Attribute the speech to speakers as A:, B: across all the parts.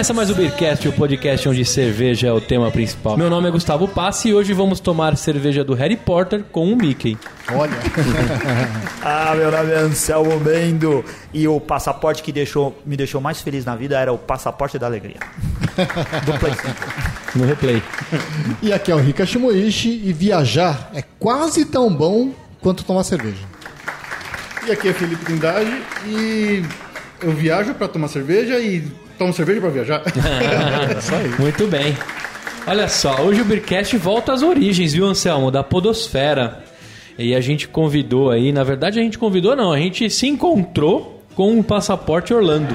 A: começa mais o Beercast, o podcast onde cerveja é o tema principal. Meu nome é Gustavo Passi e hoje vamos tomar cerveja do Harry Potter com o Mickey.
B: Olha.
C: Ah, meu nome é Anselmo Mendo e o passaporte que deixou, me deixou mais feliz na vida era o passaporte da alegria. Do Play 5.
A: No replay.
B: E aqui é o Rika Shimoishi e viajar é quase tão bom quanto tomar cerveja.
D: E aqui é Felipe Trindade e eu viajo pra tomar cerveja e tomo cerveja pra viajar.
A: Muito bem. Olha só, hoje o Beercast volta às origens, viu, Anselmo? Da Podosfera. E a gente convidou aí, na verdade a gente convidou não, a gente se encontrou com o Passaporte Orlando.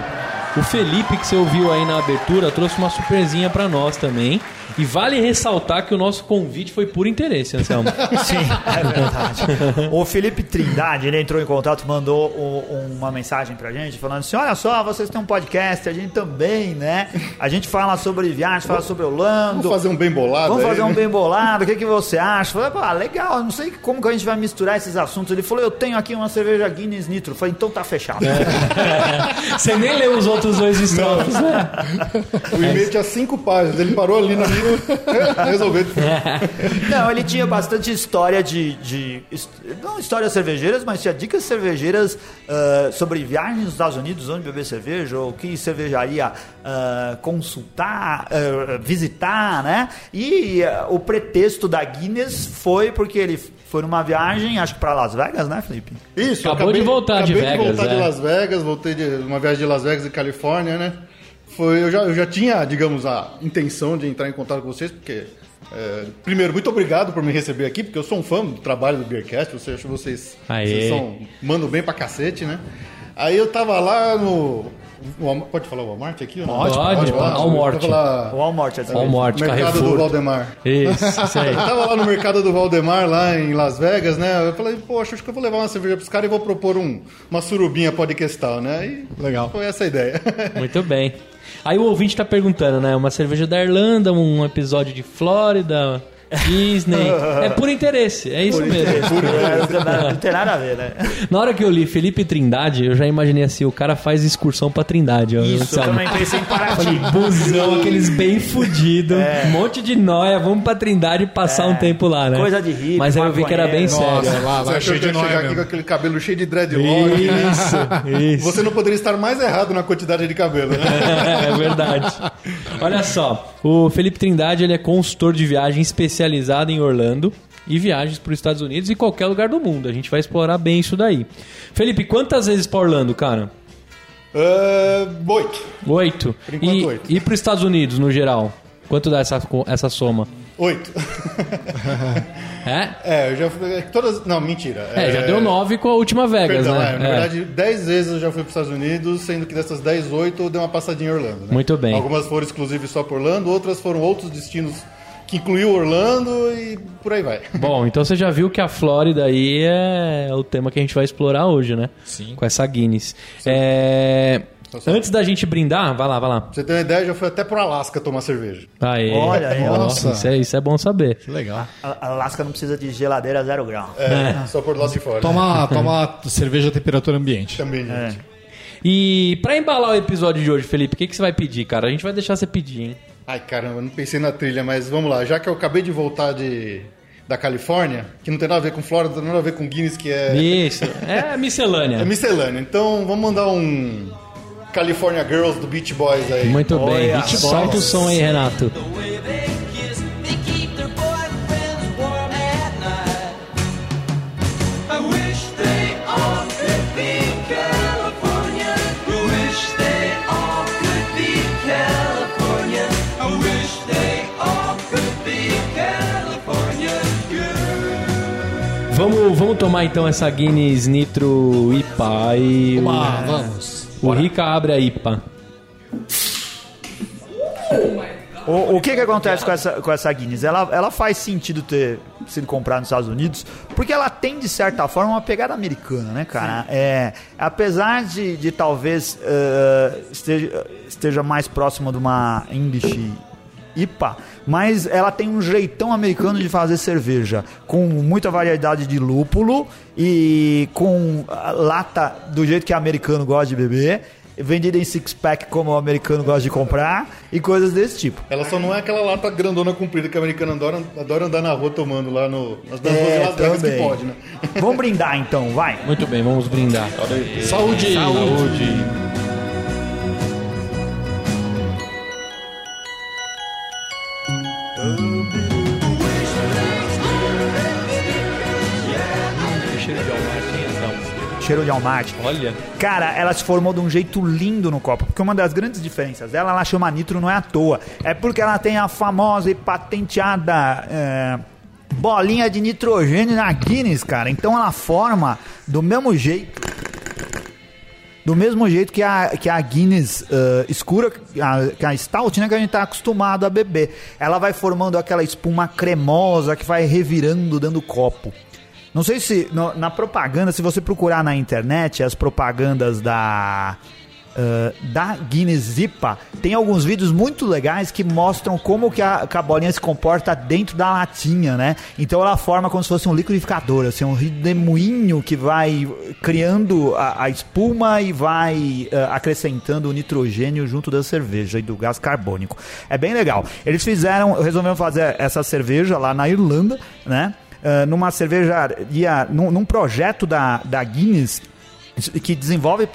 A: O Felipe, que você ouviu aí na abertura, trouxe uma surpresinha pra nós também. E vale ressaltar que o nosso convite foi por interesse, Anselmo.
C: Sim, é verdade. O Felipe Trindade, ele entrou em contato, mandou o- uma mensagem pra gente, falando assim: olha só, vocês têm um podcast, a gente também, né? A gente fala sobre viagem, fala sobre Orlando.
D: Vamos fazer um bem bolado
C: Vamos
D: aí,
C: fazer um
D: né?
C: bem bolado, o que, que você acha? Falei, pá, legal, não sei como que a gente vai misturar esses assuntos. Ele falou, eu tenho aqui uma cerveja Guinness Nitro. Eu falei, então tá fechado.
A: você nem leu os outros dois estrofes, né?
D: O e-mail tinha cinco páginas, ele parou ali no livro, resolveu.
C: Não, ele tinha bastante história de, de- Não histórias cervejeiras, mas tinha dicas cervejeiras ah, sobre viagens nos Estados Unidos, onde beber cerveja, ou que cervejaria ah, consultar, ah, visitar, né? E o pretexto da Guinness foi porque ele foi numa viagem, acho que para Las Vegas, né, Felipe?
D: Isso,
A: Acabou de voltar de
D: acabei
A: Vegas,
D: voltar
A: é.
D: de Las Vegas, voltei de uma viagem de Las Vegas e Califórnia, né? Foi, eu, já, eu já tinha, digamos, a intenção de entrar em contato com vocês, porque. é, primeiro, muito obrigado por me receber aqui, porque eu sou um fã do trabalho do Beercast, você acho que vocês,
A: Aê.
D: vocês são, mandam bem pra cacete, né? Aí eu tava lá no. Pode falar o Walmart aqui? ou não?
A: Pode, pode,
D: falar.
A: Walmart.
D: Lá-
C: O Walmart, assim.
A: Walmart,
D: mercado
A: Carrefour.
D: do Valdemar.
A: Isso, isso aí.
D: Eu tava lá no mercado do Valdemar, lá em Las Vegas, né? Eu falei, poxa, acho que eu vou levar uma cerveja pros caras e vou propor um, uma surubinha podcastal, né? E
B: Legal.
D: foi essa a ideia.
A: Muito bem. Aí o ouvinte tá perguntando, né? Uma cerveja da Irlanda, um episódio de Flórida, Disney. É por interesse, é isso mesmo.
C: É, não, tem nada, não tem nada a ver, né?
A: Na hora que eu li Felipe Trindade, eu já imaginei assim, o cara faz excursão pra Trindade. ó,
C: Isso, eu também pensei em Paraty.
A: Busão, aqueles bem fudidos, um monte de nóia, vamos pra Trindade passar um tempo lá, né?
C: Coisa de hippie,
A: Mas aí eu vi que era bem
C: maconheiro.
A: sério.
B: Nossa, lá,
D: Você
B: lá, cheio de
D: eu chegar
B: nóia
D: aqui com
B: mesmo.
D: aquele cabelo cheio de dreadlock, né?
A: Isso, isso.
D: Você não poderia estar mais errado na quantidade de cabelo, né?
A: é verdade. Olha só, o Felipe Trindade ele é consultor de viagem especializado em Orlando e viagens para os Estados Unidos e qualquer lugar do mundo. A gente vai explorar bem isso daí. Felipe, quantas vezes para Orlando, cara?
D: Ah, oito.
A: Oito.
D: Por enquanto,
A: e,
D: oito.
A: E para os Estados Unidos, no geral? Quanto dá essa, essa soma?
D: Oito.
A: É?
D: É, eu já fui. Todas. Não, mentira.
A: É, já deu nove com a última Vegas,
D: Perdão,
A: né?
D: é, na
A: É.
D: verdade, dez vezes eu já fui para os Estados Unidos, sendo que dessas dez, oito eu dei uma passadinha em Orlando. Né?
A: Muito bem.
D: Algumas foram exclusivas só por Orlando, outras foram outros destinos que incluiu Orlando e por aí vai.
A: Bom, então você já viu que a Flórida aí é o tema que a gente vai explorar hoje, né?
B: Sim.
A: Com essa Guinness. É, Antes da gente brindar, vai lá, vai lá.
D: Pra você ter uma ideia, já fui até pro Alasca tomar cerveja.
A: Aí.
C: Olha aí, ó.
A: Nossa, isso é, isso é bom saber.
B: Que legal.
C: A Alasca não precisa de geladeira zero grau.
D: É, só por lá de fora.
B: Toma, toma cerveja a temperatura ambiente.
D: Também, gente.
A: E pra embalar o episódio de hoje, Felipe, o que, que você vai pedir, cara? A gente vai deixar você pedir, hein?
D: Ai, caramba, não pensei na trilha, mas vamos lá. Já que eu acabei de voltar de, da Califórnia, que não tem nada a ver com Flórida, não tem nada a ver com Guinness, que é,
A: Isso. É miscelânea.
D: é miscelânea. Então, vamos mandar um California Girls do Beach Boys aí.
A: Muito bem.
C: Olha
A: Solta o som aí, Renato. Vamos, vamos tomar então essa Guinness Nitro IPA e o,
B: Ah, vamos.
A: o Rica abre a IPA.
C: O, o que que acontece com essa, com essa Guinness? Ela, ela faz sentido ter sido comprada nos Estados Unidos, porque ela tem, de certa forma, uma pegada americana, né, cara? É, apesar de, de talvez eh, esteja, esteja mais próxima de uma English IPA, mas ela tem um jeitão americano de fazer cerveja, com muita variedade de lúpulo e com a lata do jeito que o americano gosta de beber, vendida em six-pack como o americano gosta de comprar e coisas desse tipo.
D: Ela só não é aquela lata grandona comprida que o americano adora, adora andar na rua tomando lá no, nas das ruas de Las Vegas que pode, né?
C: Vamos brindar então, vai.
A: Muito bem, vamos brindar.
B: Saúde!
A: Saúde. Que Cheiro de
C: almate.
A: Olha,
C: Cara, ela se formou de um jeito lindo no copo. Porque uma das grandes diferenças dela, ela chama nitro não é à toa. É porque ela tem a famosa e patenteada é, bolinha de nitrogênio na Guinness, cara. Então ela forma do mesmo jeito. Do mesmo jeito que a, que a Guinness eh, escura, a, que a Stout, né, que a gente tá acostumado a beber. Ela vai formando aquela espuma cremosa que vai revirando, dando copo. Não sei se no- na propaganda, se você procurar na internet as propagandas da ah, da Guinness IPA, tem alguns vídeos muito legais que mostram como que a, que a bolinha se comporta dentro da latinha, né? Então ela forma como se fosse um liquidificador, assim, um redemoinho que vai criando a, a espuma e vai ah, acrescentando o nitrogênio junto da cerveja e do gás carbônico. É bem legal. Eles fizeram, resolveram fazer essa cerveja lá na Irlanda, né? Ah, numa cervejaria, num, num projeto da, da Guinness que desenvolve uh,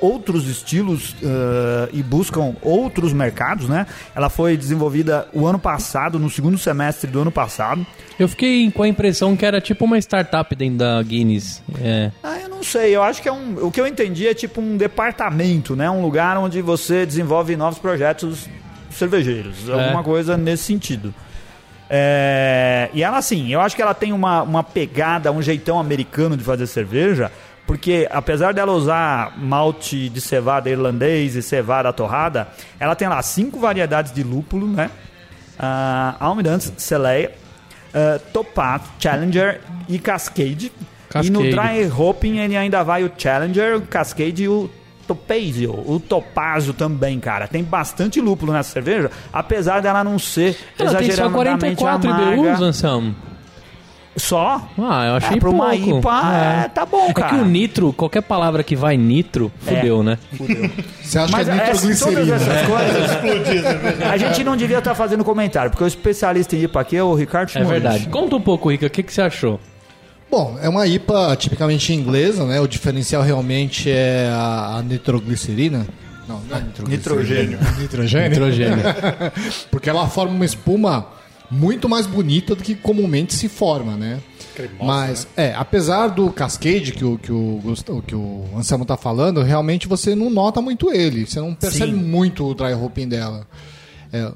C: outros estilos uh, e buscam outros mercados, né? Ela foi desenvolvida o ano passado, no segundo semestre do ano passado.
A: eu fiquei com a impressão que era tipo uma startup dentro da Guinness. É.
C: Ah, eu não sei, eu acho que é um. O que eu entendi é tipo um departamento, né? Um lugar onde você desenvolve novos projetos cervejeiros, alguma coisa nesse sentido. É, e ela, assim, eu acho que ela tem uma, uma pegada, um jeitão americano de fazer cerveja, porque apesar dela usar malte de cevada irlandês e cevada torrada, ela tem lá cinco variedades de lúpulo, né? Uh, Almirante, Celeia, uh, Topaz, Challenger e Cascade. E no
A: Cascade.
C: dry hopping ele ainda vai o Challenger, o Cascade e o Topazio. O Topazio também, cara. Tem bastante lúpulo nessa cerveja, apesar dela não ser
A: Ela tem só
C: exageradamente
A: 44
C: amarga.
A: IBUs, Anselmo.
C: Só?
A: Ah, eu achei
C: É, pra uma
A: pouco.
C: IPA, é, tá bom,
A: É
C: cara.
A: que o nitro, qualquer palavra que vai nitro, fudeu, né?
B: Você acha
C: Mas
B: que é
C: é, todas
B: nitroglicerina?
C: essas coisas, a gente não devia estar fazendo comentário, porque o especialista em IPA aqui é o Ricardo
A: É verdade. Conta um pouco, Rica, o que, que você achou?
B: Bom, é uma IPA tipicamente inglesa, né? O diferencial realmente é a, a nitroglicerina. Não, não é nitroglicerina.
C: Nitrogênio.
B: Nitrogênio.
A: Nitrogênio.
B: Porque ela forma uma espuma muito mais bonita do que comumente se forma, né? Mas, é, apesar do cascade que o, que o, que o Anselmo tá falando, realmente você não nota muito ele. Você não percebe
C: Sim.
B: muito o dry hopping dela. É,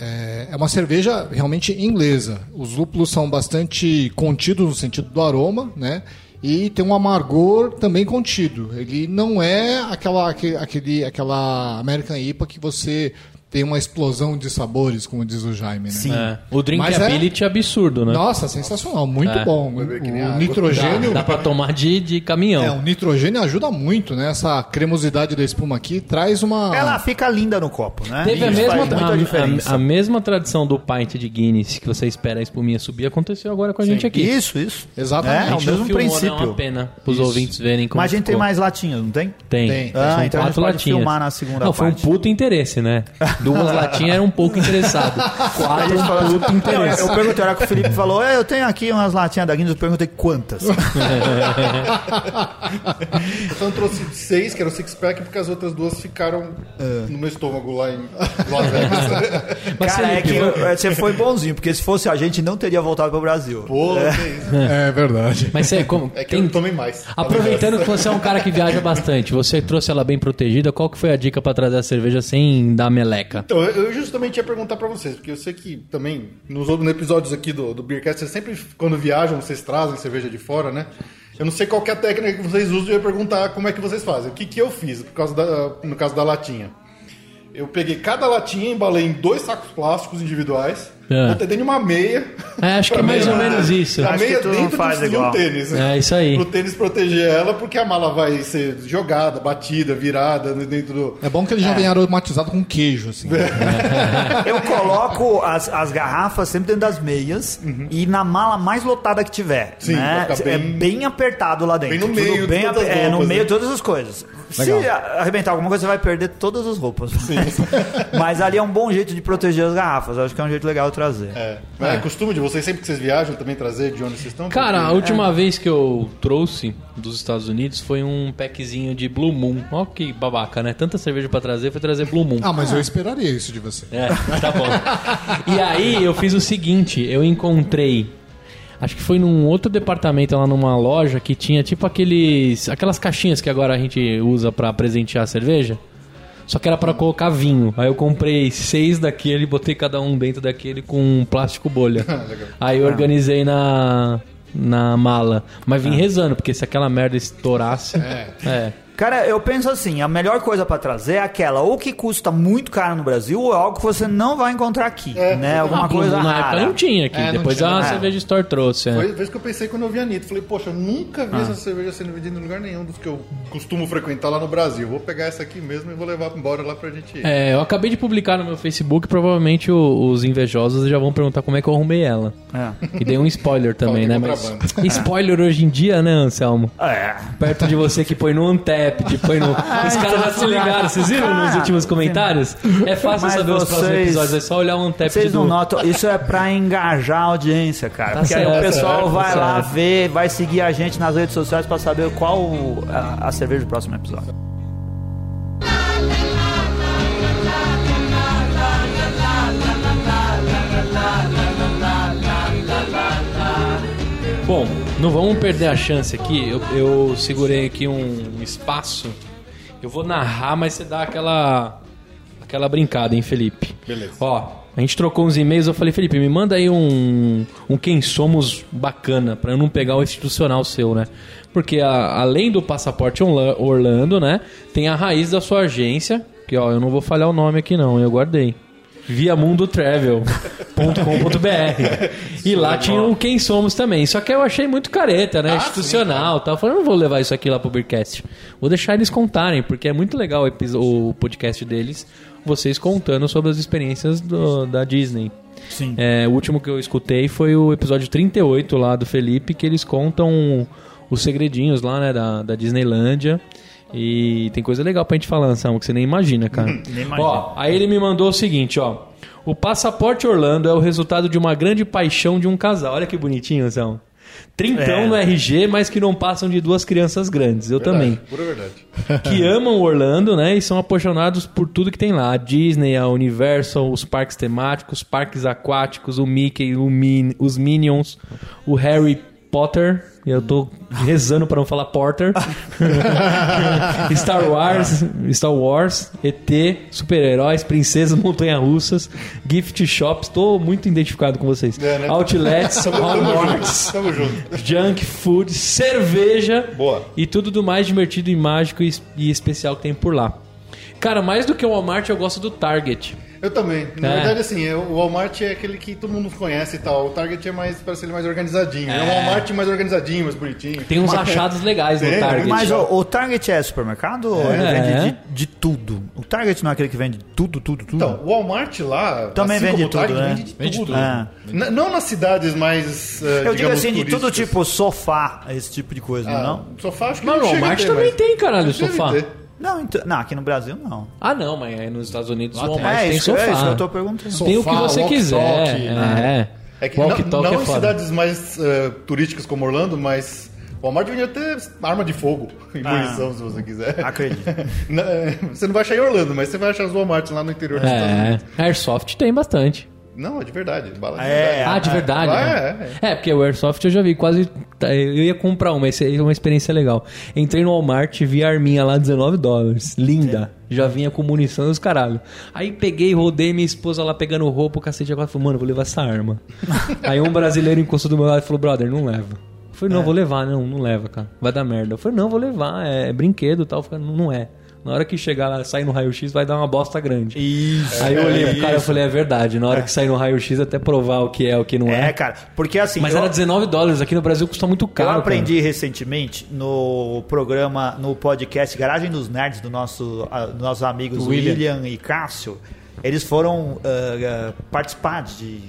B: é, é uma cerveja realmente inglesa. Os lúpulos são bastante contidos no sentido do aroma, né? E tem um amargor também contido. Ele não é aquela, aque- aquele, aquela American IPA que você tem uma explosão de sabores, como diz o Jaime, né?
C: Sim.
A: É. O drinkability é absurdo, né?
B: Nossa, sensacional, muito
A: É.
B: bom. O, o nitrogênio.
A: Dá pra tomar de, de caminhão.
B: É, o nitrogênio ajuda muito, né? Essa cremosidade da espuma aqui traz uma.
C: Ela fica linda no copo, né?
A: Teve a mesma, a-
C: diferença.
A: a, a mesma tradição do pint de Guinness que você espera a espuminha subir aconteceu agora com a gente aqui.
C: Isso, isso.
B: Exatamente.
C: É, é o
A: não
C: mesmo
A: filmou, né? É
C: princípio.
A: uma pena pros
B: Isso.
A: ouvintes verem como
C: Mas a gente tem
A: ficou.
C: mais latinhas, não tem?
A: Tem.
B: Tem.
C: Ah, então a gente
A: quatro
C: pode
A: latinhas.
C: filmar na segunda
A: Não, foi um
C: parte.
A: puto interesse, né? Duas latinhas era um pouco interessado. Quatro, um puto
C: Não,
A: interesse.
C: eu perguntei, hora que o Felipe falou, "É, eu tenho aqui umas latinhas da Guinness, eu perguntei quantas.
D: Então eu trouxe seis, que era o six-pack, porque as outras duas ficaram no meu estômago lá em Las Vegas.
A: Mas,
C: Cara, é que você foi bonzinho, porque se fosse a gente, não teria voltado pro Brasil.
D: Pô,
C: É.
D: isso.
B: É verdade.
A: Mas você, como,
D: É que
A: tem-
D: eu tomei mais.
A: aproveitando que você é um cara que viaja bastante, você trouxe ela bem protegida, qual que foi a dica pra trazer a cerveja sem dar meleca?
D: Então, eu justamente ia perguntar pra vocês, porque eu sei que também, nos outros episódios aqui do, do Beercast, vocês sempre, quando viajam, vocês trazem cerveja de fora, né? Eu não sei qual é a técnica que vocês usam, eu ia perguntar como é que vocês fazem. O que, que eu fiz, por causa da, no caso da latinha? Eu peguei cada latinha, embalei em dois sacos plásticos individuais,
A: É.
D: Ter dentro de uma meia.
A: É, acho que é mais ou
D: meia-
A: menos isso.
D: A
C: Acho que
D: meia dentro
C: faz
D: de um
C: igual.
D: tênis.
A: É isso aí.
D: Pro tênis proteger ela, porque a mala vai ser jogada, batida, virada dentro do.
B: É bom que ele já vem aromatizado com queijo, assim.
C: Eu coloco as, as garrafas sempre dentro das meias e na mala mais lotada que tiver.
D: Sim,
C: né?
D: pra ficar
C: É
D: bem-
C: bem apertado lá dentro.
D: Bem no
C: Tudo
D: meio
C: bem
D: todas as
C: ape- É, no
D: roupas,
C: meio
D: né?
C: de todas as coisas. Se
B: Legal.
C: a- arrebentar alguma coisa, você vai perder todas as roupas. Mas ali é um bom jeito de proteger as garrafas. Eu acho que é um jeito legal de trazer.
D: É. Mas é costume de vocês, sempre que vocês viajam, também trazer de onde vocês estão?
A: Cara, a
D: Porque-
A: última vez que eu trouxe dos Estados Unidos foi um packzinho de Blue Moon. Ó que babaca, né? Tanta cerveja pra trazer, foi trazer Blue Moon.
B: Ah, mas eu esperaria isso de você.
A: É, tá bom. E aí eu fiz o seguinte, eu encontrei Acho que foi num outro departamento lá numa loja que tinha tipo aqueles aquelas caixinhas que agora a gente usa pra presentear a cerveja. Só que era pra colocar vinho. Aí eu comprei seis daquele, botei cada um dentro daquele com um plástico bolha. Aí eu organizei na na mala, mas vim rezando porque se aquela merda estourasse, é.
C: Cara, eu penso assim, a melhor coisa pra trazer é aquela ou que custa muito caro no Brasil ou é algo que você não vai encontrar aqui, né? Alguma
A: Ah,
C: coisa
A: na época
C: rara.
A: não tinha aqui.
B: É, não
A: Depois
B: tinha.
A: a
C: É.
A: cerveja store trouxe. é.
D: Foi a vez que eu pensei quando eu vi a Anitta. Falei, poxa, eu nunca
A: Ah.
D: vi essa cerveja sendo vendida em lugar nenhum dos que eu costumo frequentar lá no Brasil. Vou pegar essa aqui mesmo e vou levar embora lá pra gente.
A: É, eu acabei de publicar no meu Facebook, provavelmente os invejosos já vão perguntar como é que eu arrumei ela.
C: É.
A: E dei um spoiler também, né?
D: é
A: Mas spoiler hoje em dia, né, Anselmo?
C: É.
A: Perto de você que põe no Untapped, põe no. Os caras já se ligaram, vocês viram nos últimos comentários? É fácil
C: Mas
A: saber os próximos
C: vocês-
A: episódios, é só olhar o Untapped
C: Vocês não
A: do.
C: notam, isso é pra engajar a audiência, cara.
A: Tá
C: Porque aí o
A: certo,
C: pessoal
A: certo,
C: vai
A: tá
C: lá
A: certo.
C: ver, vai seguir a gente nas redes sociais pra saber qual a, a cerveja do próximo episódio.
A: Bom, não vamos perder a chance aqui. Eu, eu segurei aqui um espaço. Eu vou narrar, mas você dá aquela aquela brincada, hein, Felipe?
D: Beleza.
A: Ó, a gente trocou uns e-mails. Eu falei, Felipe, me manda aí um, um quem somos bacana pra eu não pegar o institucional seu, né? Porque a- além do passaporte Orla- Orlando, né, tem a raiz da sua agência. Que ó, eu não vou falhar o nome aqui não, eu guardei. viamundotravel.com.br E lá tinha o Quem Somos também. Só que eu achei muito careta, né? Institucional e tal. Eu falei, não vou levar isso aqui lá pro Beercast. Vou deixar eles contarem, porque é muito legal o, o podcast deles, vocês contando sobre as experiências do- da Disney.
C: Sim.
A: É, o último que eu escutei foi o episódio 38 lá do Felipe, que eles contam os segredinhos lá, né, da, da Disneylândia. E tem coisa legal pra gente falar, Anselmo, que você nem imagina, cara.
C: Nem imagino.
A: Ó, aí ele me mandou o seguinte, ó. O passaporte Orlando é o resultado de uma grande paixão de um casal. Olha que bonitinho, Anselmo. Trintão
C: É.
A: no RG, mas que não passam de duas crianças grandes. Eu
D: Verdade,
A: também
D: Pura verdade.
A: que amam Orlando, né? E são apaixonados por tudo que tem lá. A Disney, a Universal, os parques temáticos, parques aquáticos, o Mickey, o Min os Minions, o Harry Potter. Eu tô rezando para não falar Porter. Star Wars, Star Wars, ET, super-heróis, princesas, montanha-russas, gift shops. Tô muito identificado com vocês.
D: É, né?
A: Outlets, junk food, cerveja
D: Boa.
A: e tudo do mais divertido e mágico e, e especial que tem por lá. Cara, mais do que o Walmart, eu gosto do Target.
D: Eu também. Na
A: É.
D: verdade, assim, o Walmart é aquele que todo mundo conhece e tal. O Target é mais, parece ele mais organizadinho. É,
A: É.
D: um Walmart mais organizadinho, mais bonitinho.
A: Tem uns
D: Mas-
A: achados legais no Target.
C: Mas o, o Target é supermercado ou ele
A: É.
C: vende de, de tudo? O Target não é aquele que vende tudo, tudo, tudo?
D: Então, o Walmart lá.
C: Também
D: assim
C: vende
D: como o
C: tudo,
D: Target,
C: né?
D: Vende de
A: Vende
D: tudo.
A: tudo.
C: É.
D: N- não nas cidades mais. eh,
C: Eu digo
D: digamos,
C: assim, de tudo tipo sofá, esse tipo de coisa,
D: Ah,
C: não?
D: Sofá, acho que
A: Mas
D: não
A: o
D: chega a
A: Walmart
D: ter,
A: também
D: mas-
A: tem, caralho, sofá.
D: ter.
C: Não, então- não, aqui no Brasil não.
A: Ah, não, mas aí nos Estados Unidos o
B: Lá tem.
A: Walmart
C: é,
A: tem
C: isso,
A: sofá.
C: é isso que eu tô perguntando.
A: Tem o que
B: Sofá,
A: você quiser.
B: né?
A: É.
D: É que não,
A: Walkie-talkie
D: não
A: é
D: em
A: foda.
D: cidades mais eh, turísticas como Orlando, mas o Walmart vende até arma de fogo e
C: Ah.
D: munição, se você quiser.
C: Acredito.
D: Eh, Você não vai achar em Orlando, mas você vai achar os Walmart lá no interior dos Estados
A: É,
D: Unidos.
A: Airsoft tem bastante.
D: Não, é de verdade. Bala de
C: É,
D: verdade.
A: Ah, de verdade?
D: Lá
A: né?
D: é,
A: É, porque o Airsoft eu já vi quase. tá, Eu ia comprar uma, essa é uma experiência legal. Entrei no Walmart, vi a arminha lá, 19 dólares. Linda. Já vinha com munição e os caralho. Aí peguei, rodei minha esposa lá pegando roupa, o cacete agora falou, mano, vou levar essa arma. Aí um brasileiro encostou do meu lado e falou, brother, não leva. Eu falei, não, vou levar, não, não leva, cara. Vai dar merda. Eu falei, não, vou levar, é, brinquedo e tal. Eu falei, não, não é. Na hora que chegar lá, sair no raio-x, vai dar uma bosta grande.
C: Isso.
A: Aí eu olhei pro cara e falei, é verdade. Na hora que sair no raio-x, até provar o que é, o que não é.
C: É, cara, porque assim.
A: Mas
C: eu-
A: era 19 dólares, aqui no Brasil custa muito
C: Eu
A: caro.
C: aprendi recentemente no programa, no podcast Garagem dos Nerds do nosso, ah, dos nossos amigos
B: William.
C: William. e Cássio. Eles foram ah, participar de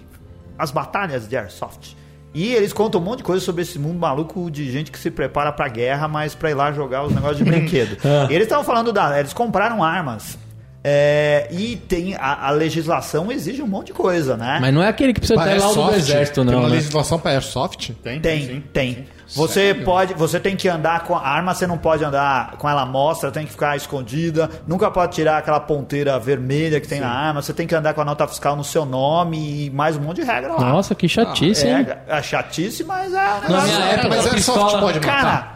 C: as batalhas de Airsoft. E eles contam um monte de coisa sobre esse mundo maluco de gente que se prepara pra guerra, mas pra ir lá jogar os negócios de brinquedo.
A: Ah.
C: E eles estavam falando da. Eles compraram armas. É, e tem a, a legislação exige um monte de coisa, né?
A: Mas não é aquele que precisa
B: Pra
A: ter laudo do
B: Airsoft,
A: exército,
B: Tem
A: não,
B: uma
A: né?
B: legislação para Airsoft?
D: Tem,
C: Tem,
D: sim.
C: tem. Você pode, você tem que andar com a arma, você não pode andar com ela à mostra, tem que ficar escondida, nunca pode tirar aquela ponteira vermelha que tem na arma, você tem que andar com a nota fiscal no seu nome e mais um monte de regra lá.
A: Nossa, que chatice, hein?
C: é, é chatice, mas é
A: Na minha época,
B: mas Airsoft pode matar.
C: Cara,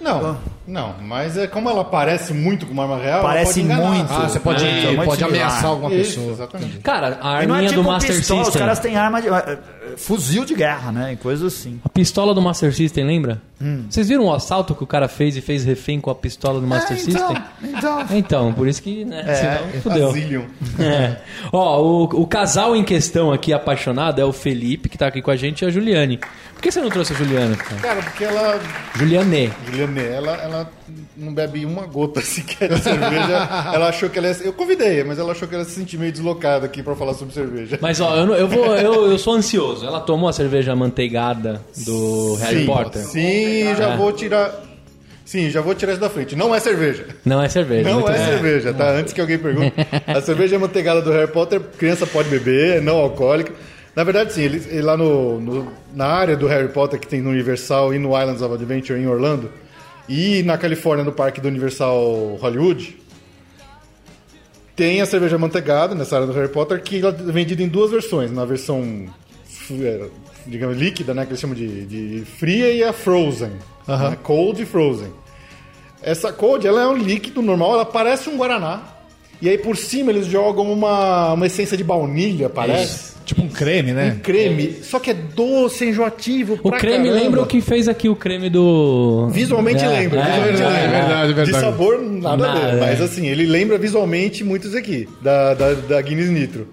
D: Não, não, mas é como ela parece muito com uma arma real,
C: Parece
D: ela pode enganar.
C: muito.
B: Ah, você pode,
C: É,
B: pode
C: similar.
B: ameaçar alguma
D: Isso,
B: pessoa.
D: exatamente.
A: Cara, a
C: e não é
A: arminha
C: tipo
A: do Master
C: pistola,
A: System...
C: os caras têm arma de eh, eh, fuzil de guerra, né? E coisas assim.
A: A pistola do Master System, lembra?
C: Hum.
A: Vocês viram o assalto que o cara fez e fez refém com a pistola do Master
C: É, então,
A: System?
C: então.
A: Então, por isso que, né,
C: É,
A: senão fudeu.
D: Asilium.
A: É. Ó, o, o casal em questão aqui apaixonado é o Felipe, que tá aqui com a gente, e a Juliane. Por que você não trouxe a Juliana? cara?
D: Cara, porque ela,
A: Juliane.
D: Juliane, ela, ela não bebe uma gota sequer de cerveja. ela achou que ela ia, Eu convidei, mas ela achou que ela ia se sentir meio deslocada aqui pra falar sobre cerveja.
A: Mas ó, eu, não- eu vou, eu, eu sou ansioso. Ela tomou a cerveja manteigada do Harry
D: sim,
A: Potter?
D: Sim, já
A: É.
D: vou tirar. Sim, já vou tirar isso da frente. Não é cerveja.
A: Não é cerveja.
D: Não é
A: bem.
D: cerveja, tá? Antes que alguém pergunte. A cerveja manteigada do Harry Potter, criança pode beber, é não alcoólica. Na verdade, sim, eles, ele lá no, no- na área do Harry Potter que tem no Universal e no Islands of Adventure em Orlando, e na Califórnia no parque do Universal Hollywood, tem a cerveja manteigada nessa área do Harry Potter que ela é vendida em duas versões. Na versão, é, digamos, líquida, né? Que eles chamam de, de fria e a frozen. né, cold e frozen. Essa cold, ela é um líquido normal, ela parece um guaraná. E aí por cima eles jogam uma, uma essência de baunilha, parece.
B: Tipo um creme, né?
D: Um creme, só que é doce, enjoativo.
A: O
D: pra
A: creme
D: caramba.
A: lembra o que fez aqui o creme do.
D: Visualmente
A: É,
D: lembra,
A: é,
D: visualmente
A: é,
D: lembra.
B: é verdade, é verdade.
D: De sabor, nada, a
A: Nada,
D: ver.
A: é.
D: Mas assim, ele lembra visualmente muitos aqui, da, da, da Guinness Nitro.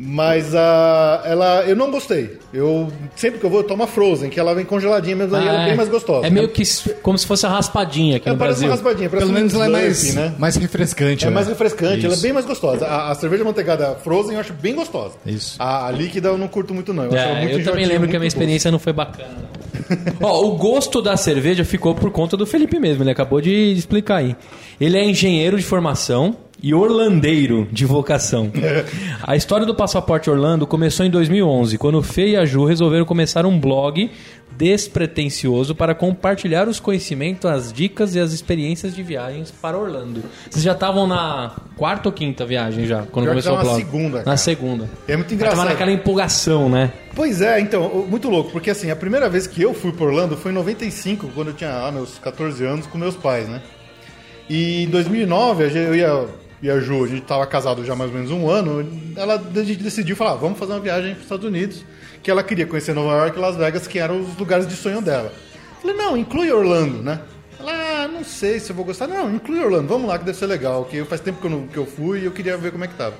D: Mas a, ela, eu não gostei. Eu, sempre que eu vou, eu tomo a Frozen, que ela vem congeladinha mesmo, aí ela é bem mais gostosa.
A: É meio que s- como se fosse a raspadinha aqui
D: É,
A: no
D: parece
A: Brasil.
D: uma raspadinha, parece
B: Pelo
D: um
B: menos ela é mais,
D: né?
B: mais refrescante.
D: É
B: né?
D: mais refrescante, ela é
B: Isso.
D: bem mais gostosa. A, a cerveja manteigada Frozen eu acho bem gostosa.
B: Isso.
D: A, a líquida eu não curto muito, não. Eu, acho ela
A: É,
D: muito
A: eu também lembro que a minha
D: doce.
A: experiência não foi bacana. Ó, o gosto da cerveja ficou por conta do Felipe mesmo, ele acabou de explicar aí. Ele é engenheiro de formação e orlandeiro de vocação. A história do Passaporte Orlando começou em 2011, quando o Fê e a Ju resolveram começar um blog despretensioso para compartilhar os conhecimentos, as dicas e as experiências de viagens para Orlando. Vocês já estavam na quarta ou quinta viagem já, quando
D: Pior
A: começou o
D: tá na
A: blog?
D: segunda,
A: Na
D: cara.
A: segunda.
D: É muito engraçado.
A: naquela empolgação, né?
D: Pois é, então, o- muito louco, porque assim, a primeira vez que eu fui por Orlando foi em 95, quando eu tinha ah, meus 14 anos com meus pais, né? E em 2009, a gente- eu e a, e a Ju, a gente tava casado já mais ou menos um ano, ela a gente decidiu falar, "Ah, vamos fazer uma viagem para os Estados Unidos, que ela queria conhecer Nova York e Las Vegas, que eram os lugares de sonho dela. Falei, não, inclui Orlando, né? Ela, ah, não sei se eu vou gostar. Não, inclui Orlando, vamos lá que deve ser legal, que faz tempo que eu, não- que eu fui e eu queria ver como é que tava.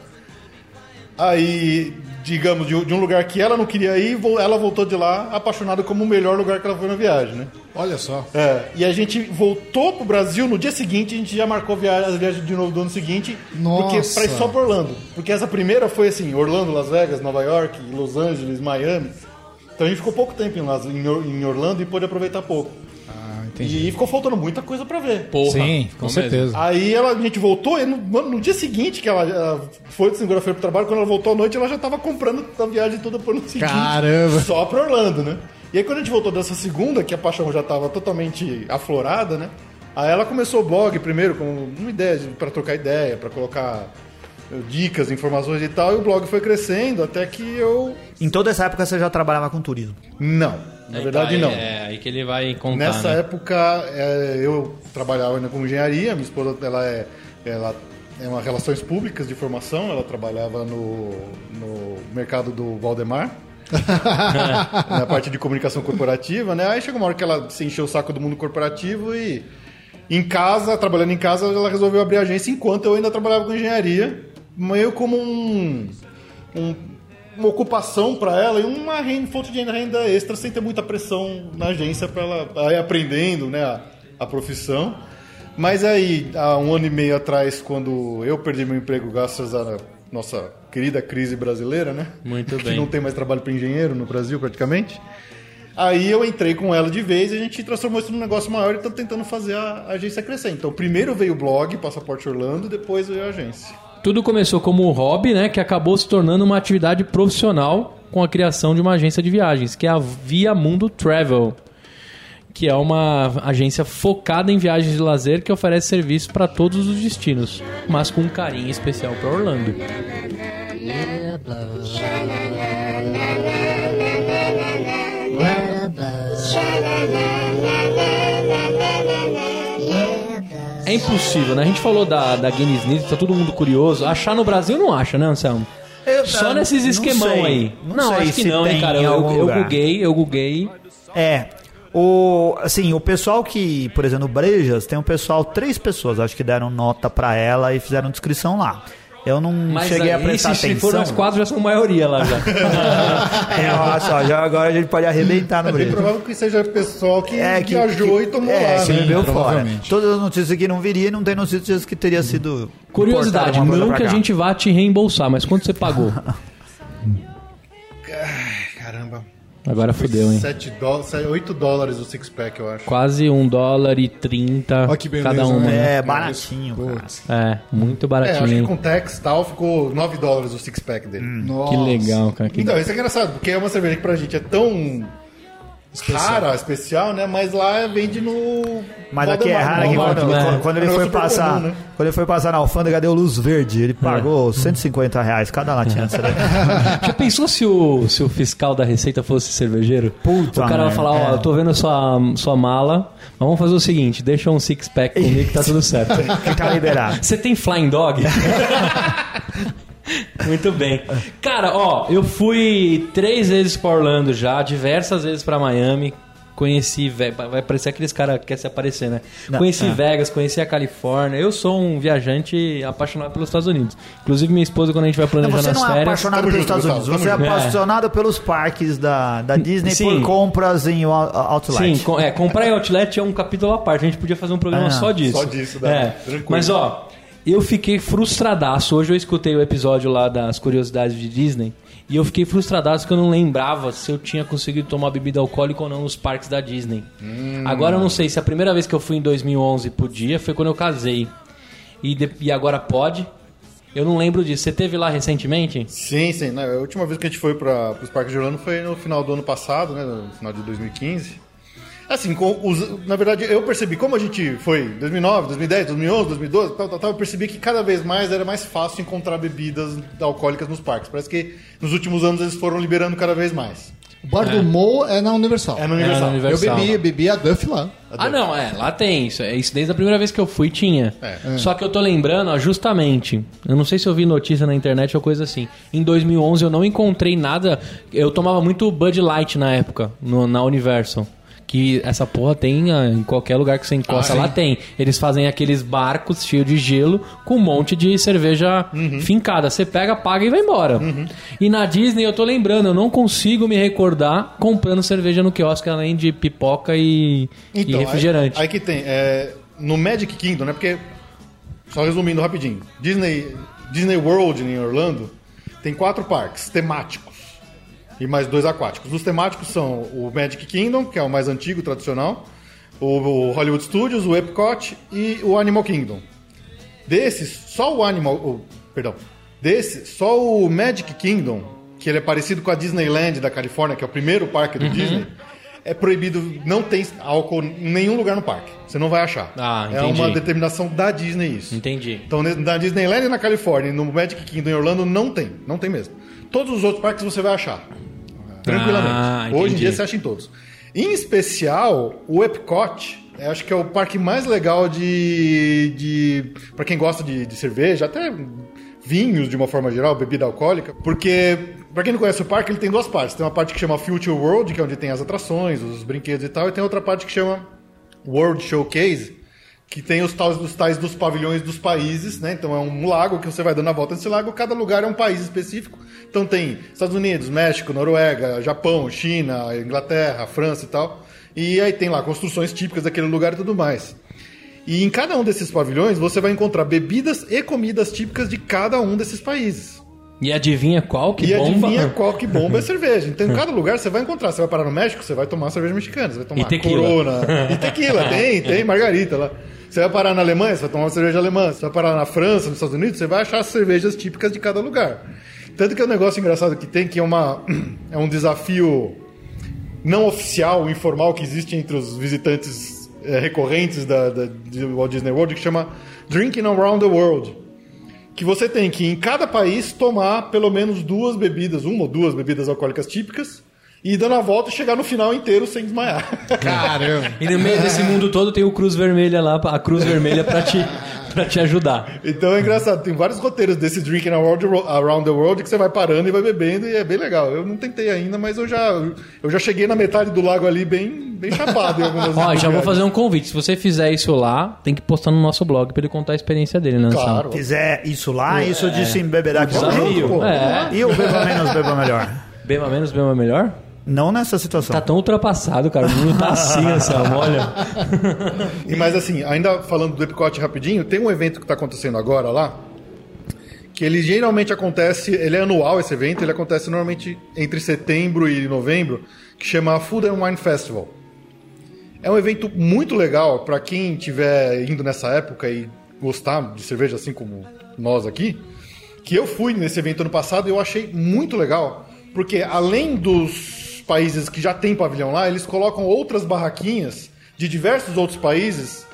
D: Aí, digamos, de, um- de um lugar que ela não queria ir, ela voltou de lá apaixonada como o melhor lugar que ela foi na viagem, né?
B: Olha só.
D: É, e a gente voltou pro Brasil no dia seguinte, a gente já marcou a viagem, de novo do ano seguinte, porque
B: Nossa.
D: pra ir só pra Orlando. Porque essa primeira foi assim, Orlando, Las Vegas, Nova York, Los Angeles, Miami. Então a gente ficou pouco tempo em, Las- em Orlando e pôde aproveitar pouco.
B: Entendi.
D: E ficou faltando muita coisa pra ver.
A: Porra.
B: Sim, com certeza.
D: Aí ela, a gente voltou, e no, no dia seguinte que ela, ela foi de segunda-feira pro trabalho, quando ela voltou à noite, ela já tava comprando a viagem toda pro ano seguinte.
B: Caramba.
D: Só pra Orlando, né? E aí quando a gente voltou dessa segunda, que a paixão já tava totalmente aflorada, né? Aí ela começou o blog primeiro com uma ideia de- pra trocar ideia, pra colocar eh, dicas, informações e tal, e o blog foi crescendo até que eu.
C: Em toda essa época você já trabalhava com turismo.
D: Não, na verdade
A: Então,
D: não.
A: É, aí que ele vai contar.
D: Nessa
A: né?
D: época, é, eu trabalhava ainda com engenharia, minha esposa ela é, ela é uma relações públicas de formação, ela trabalhava no, no mercado do Valdemar. na parte de comunicação corporativa, né? Aí chegou uma hora que ela se encheu o saco do mundo corporativo e em casa, trabalhando em casa, ela resolveu abrir a agência enquanto eu ainda trabalhava com engenharia, meio como um, um- uma ocupação para ela e uma renda, fonte de renda extra sem ter muita pressão na agência para ela ir aprendendo né, a, a profissão. Mas aí, há um ano e meio atrás, quando eu perdi meu emprego graças à nossa querida crise brasileira, né?
A: Muito
D: que
A: bem.
D: não tem mais trabalho para engenheiro no Brasil, praticamente. Aí eu entrei com ela de vez e a gente transformou isso num negócio maior e estamos tentando fazer a agência crescer. Então, primeiro veio o blog, Passaporte Orlando, depois veio a agência.
A: Tudo começou como um hobby, né? Que acabou se tornando uma atividade profissional com a criação de uma agência de viagens, que é a Via Mundo Travel, que é uma agência focada em viagens de lazer que oferece serviço para todos os destinos, mas com um carinho especial para Orlando. É impossível, né? A gente falou da, da Guinness News, tá todo mundo curioso. Achar no Brasil não acha, né, Anselmo?
C: Eu-
A: Só
C: eu
A: nesses
C: não
A: esquemão
C: sei.
A: aí.
C: Não, sei
A: acho que não, hein, cara. Eu, eu
C: lugar.
A: buguei, eu buguei.
C: É. O, assim, o pessoal que, por exemplo, Brejas, tem um pessoal, três pessoas, acho que deram nota pra ela e fizeram descrição lá. Eu não
A: Mas
C: cheguei a
A: aí,
C: prestar
A: se, se
C: atenção.
A: foram os quatro, já são maioria lá já.
C: É, olha só, já agora a gente pode arrebentar no
D: É bem
C: Brejas.
D: provável que seja pessoal que,
C: É, que
D: viajou
C: que-
D: e tomou
C: é,
D: lá,
C: que
D: né?
C: bebeu fora. Todas as notícias que não viria, não tem notícias que teria sido.
A: Curiosidade, não que a gente vá te reembolsar, mas quanto você pagou?
D: Caramba.
A: Agora fudeu, hein?
D: 7 dólares, 8 dólares o six-pack, eu acho.
A: Quase um dólar e trinta
B: Olha que beleza,
A: cada uma.
B: né?
C: É, baratinho, cara.
A: É, muito
D: É,
A: baratinho,
D: acho que com tax e tal ficou 9 dólares o six-pack dele.
B: nossa.
A: Que legal, cara. Que...
D: Então, isso é engraçado, porque é uma cerveja que pra gente é tão rara, especial, né? Mas lá vende no.
C: Mas aqui é raro que
A: Walmart,
C: quando,
A: né?
C: quando- quando
D: É
C: ele foi passar.
D: comum, né?
C: Quando ele foi passar na alfândega, deu luz verde. Ele pagou 150 reais cada latinha de cerveja.
A: Já pensou se o, se o fiscal da Receita fosse cervejeiro?
C: Puta
A: o cara vai falar, ó,
C: é.
A: eu tô vendo sua, sua mala, mas vamos fazer o seguinte, deixa um six-pack comigo que tá tudo certo.
C: que tá liberado.
A: Você tem Flying Dog? Muito bem. Cara, ó, eu fui três vezes pra Orlando já, diversas vezes pra Miami. Conheci, vai parecer aqueles caras que quer se aparecer, né?
C: Não,
A: conheci
C: é.
A: Vegas, conheci a Califórnia. Eu sou um viajante apaixonado pelos Estados Unidos. Inclusive, minha esposa, quando a gente vai
C: Não,
A: planejar
C: você
A: nas
C: não é
A: férias.
C: apaixonado
D: Tamo
C: pelos
D: junto,
C: Estados Unidos, você é apaixonado pelos parques da, da Disney
A: Sim.
C: por compras em out- outlet.
A: Sim, com- é, comprar em outlet é um capítulo à parte. A gente podia fazer um programa
C: Ah,
A: só disso.
D: só disso, dá.
A: É.
D: Tranquilo.
A: Mas ó, eu fiquei frustradaço. Hoje eu escutei o episódio lá das curiosidades de Disney e eu fiquei frustradaço que eu não lembrava se eu tinha conseguido tomar bebida alcoólica ou não nos parques da Disney.
D: Hum.
A: Agora eu não sei se a primeira vez que eu fui em 2011 podia foi quando eu casei. E, de- e agora pode. Eu não lembro disso. Você teve lá recentemente?
D: Sim, sim. A última vez que a gente foi para os parques de Orlando foi no final do ano passado, né? No final de 2015. Assim, com os- na verdade, eu percebi, como a gente foi em 2009, 2010, 2011, 2012, tal, tal, tal, eu percebi que cada vez mais era mais fácil encontrar bebidas alcoólicas nos parques. Parece que nos últimos anos eles foram liberando cada vez mais.
B: O bar do Mo é na Universal.
D: É no Universal.
A: no Universal.
B: Eu bebi, bebi a Duff lá.
A: Ah, não, é, lá tem isso. É isso desde a primeira vez que eu fui tinha.
D: É.
A: Só que eu tô lembrando, ó, justamente, eu não sei se eu vi notícia na internet ou coisa assim. Em 2011 eu não encontrei nada. Eu tomava muito Bud Light na época, no- na Universal. Que essa porra tem ah, em qualquer lugar que você encosta,
B: Ah,
A: lá tem. Eles fazem aqueles barcos cheios de gelo com um monte de cerveja
B: Uhum.
A: fincada. Você pega, paga e vai embora. E na Disney eu tô lembrando, eu não consigo me recordar comprando cerveja no quiosque além de pipoca e, e
D: Então,
A: refrigerante.
D: Aí, aí que tem. é, no Magic Kingdom, né? Porque. Só resumindo rapidinho. Disney, Disney World em Orlando tem quatro parques temáticos. E mais dois aquáticos. Os temáticos são o Magic Kingdom, que é o mais antigo, tradicional. O, Hollywood Studios, o Epcot e o Animal Kingdom. Desses, só o Animal. perdão. Desse, só o Magic Kingdom, que ele é parecido com a Disneyland da Califórnia, que é o primeiro parque do
A: Uhum.
D: Disney, é proibido, não tem álcool em nenhum lugar no parque. Você não vai achar.
A: Ah,
D: é uma determinação da Disney isso.
A: Entendi.
D: Então, na Disneyland na Califórnia no Magic Kingdom em Orlando não tem, não tem mesmo. Todos os outros parques você vai achar. Tranquilamente.
A: Ah,
D: Hoje em dia você acha em todos. Em especial, o Epcot, acho que é o parque mais legal de. de para quem gosta de, de cerveja, até vinhos de uma forma geral, bebida alcoólica, porque, para quem não conhece o parque, ele tem duas partes. Tem uma parte que chama Future World, que é onde tem as atrações, os brinquedos e tal, e tem outra parte que chama World Showcase, que tem os tais, os tais dos pavilhões dos países, né? Então é um lago que você vai dando a volta nesse lago, cada lugar é um país específico. Então tem Estados Unidos, México, Noruega, Japão, China, Inglaterra, França e tal. E aí tem lá construções típicas daquele lugar e tudo mais. E em cada um desses pavilhões você vai encontrar bebidas e comidas típicas de cada um desses países.
A: E adivinha qual que
D: e
A: bomba?
D: adivinha qual que bomba é cerveja. Então, em cada lugar você vai encontrar. Você vai parar no México, você vai tomar cerveja mexicana. Você vai tomar
A: E tequila.
D: Corona. E tequila, tem, tem margarita lá. Você vai parar na Alemanha, você vai tomar uma cerveja alemã. Você vai parar na França, nos Estados Unidos, você vai achar as cervejas típicas de cada lugar. Tanto que é um negócio engraçado que tem, que é, uma, é um desafio não oficial, informal, que existe entre os visitantes eh, recorrentes da, da, de Walt Disney World, que chama Drinking Around the World que você tem que, em cada país, tomar pelo menos duas bebidas, uma ou duas bebidas alcoólicas típicas, e dando a volta e chegar no final inteiro sem desmaiar.
B: Caramba.
A: E no meio desse mundo todo tem o Cruz Vermelha lá, a Cruz Vermelha pra te, pra te ajudar.
D: então é engraçado, tem vários roteiros desse Drinking Around the- World que você vai parando e vai bebendo, e é bem legal. Eu não tentei ainda, mas eu já, eu já cheguei na metade do lago ali bem, bem chapado em algumas
A: Ó, já vou fazer um convite. Se você fizer isso lá, tem que postar no nosso blog pra ele contar a experiência dele, né?
D: Claro.
C: Fizer isso lá, isso disse em beberá
D: pô.
A: É.
C: E o beba menos, beba melhor.
A: Bema menos, bema melhor?
C: Não nessa situação.
A: Tá tão ultrapassado, cara. O mundo tá assim, Anselmo, olha.
D: E mas assim, ainda falando do Epcot rapidinho, tem um evento que está acontecendo agora lá, que ele geralmente acontece, ele é anual esse evento, ele acontece normalmente entre setembro e novembro, que chama Food and Wine Festival. É um evento muito legal para quem estiver indo nessa época e gostar de cerveja assim como nós aqui, que eu fui nesse evento ano passado e eu achei muito legal, porque além dos países que já tem pavilhão lá, eles colocam outras barraquinhas de diversos outros países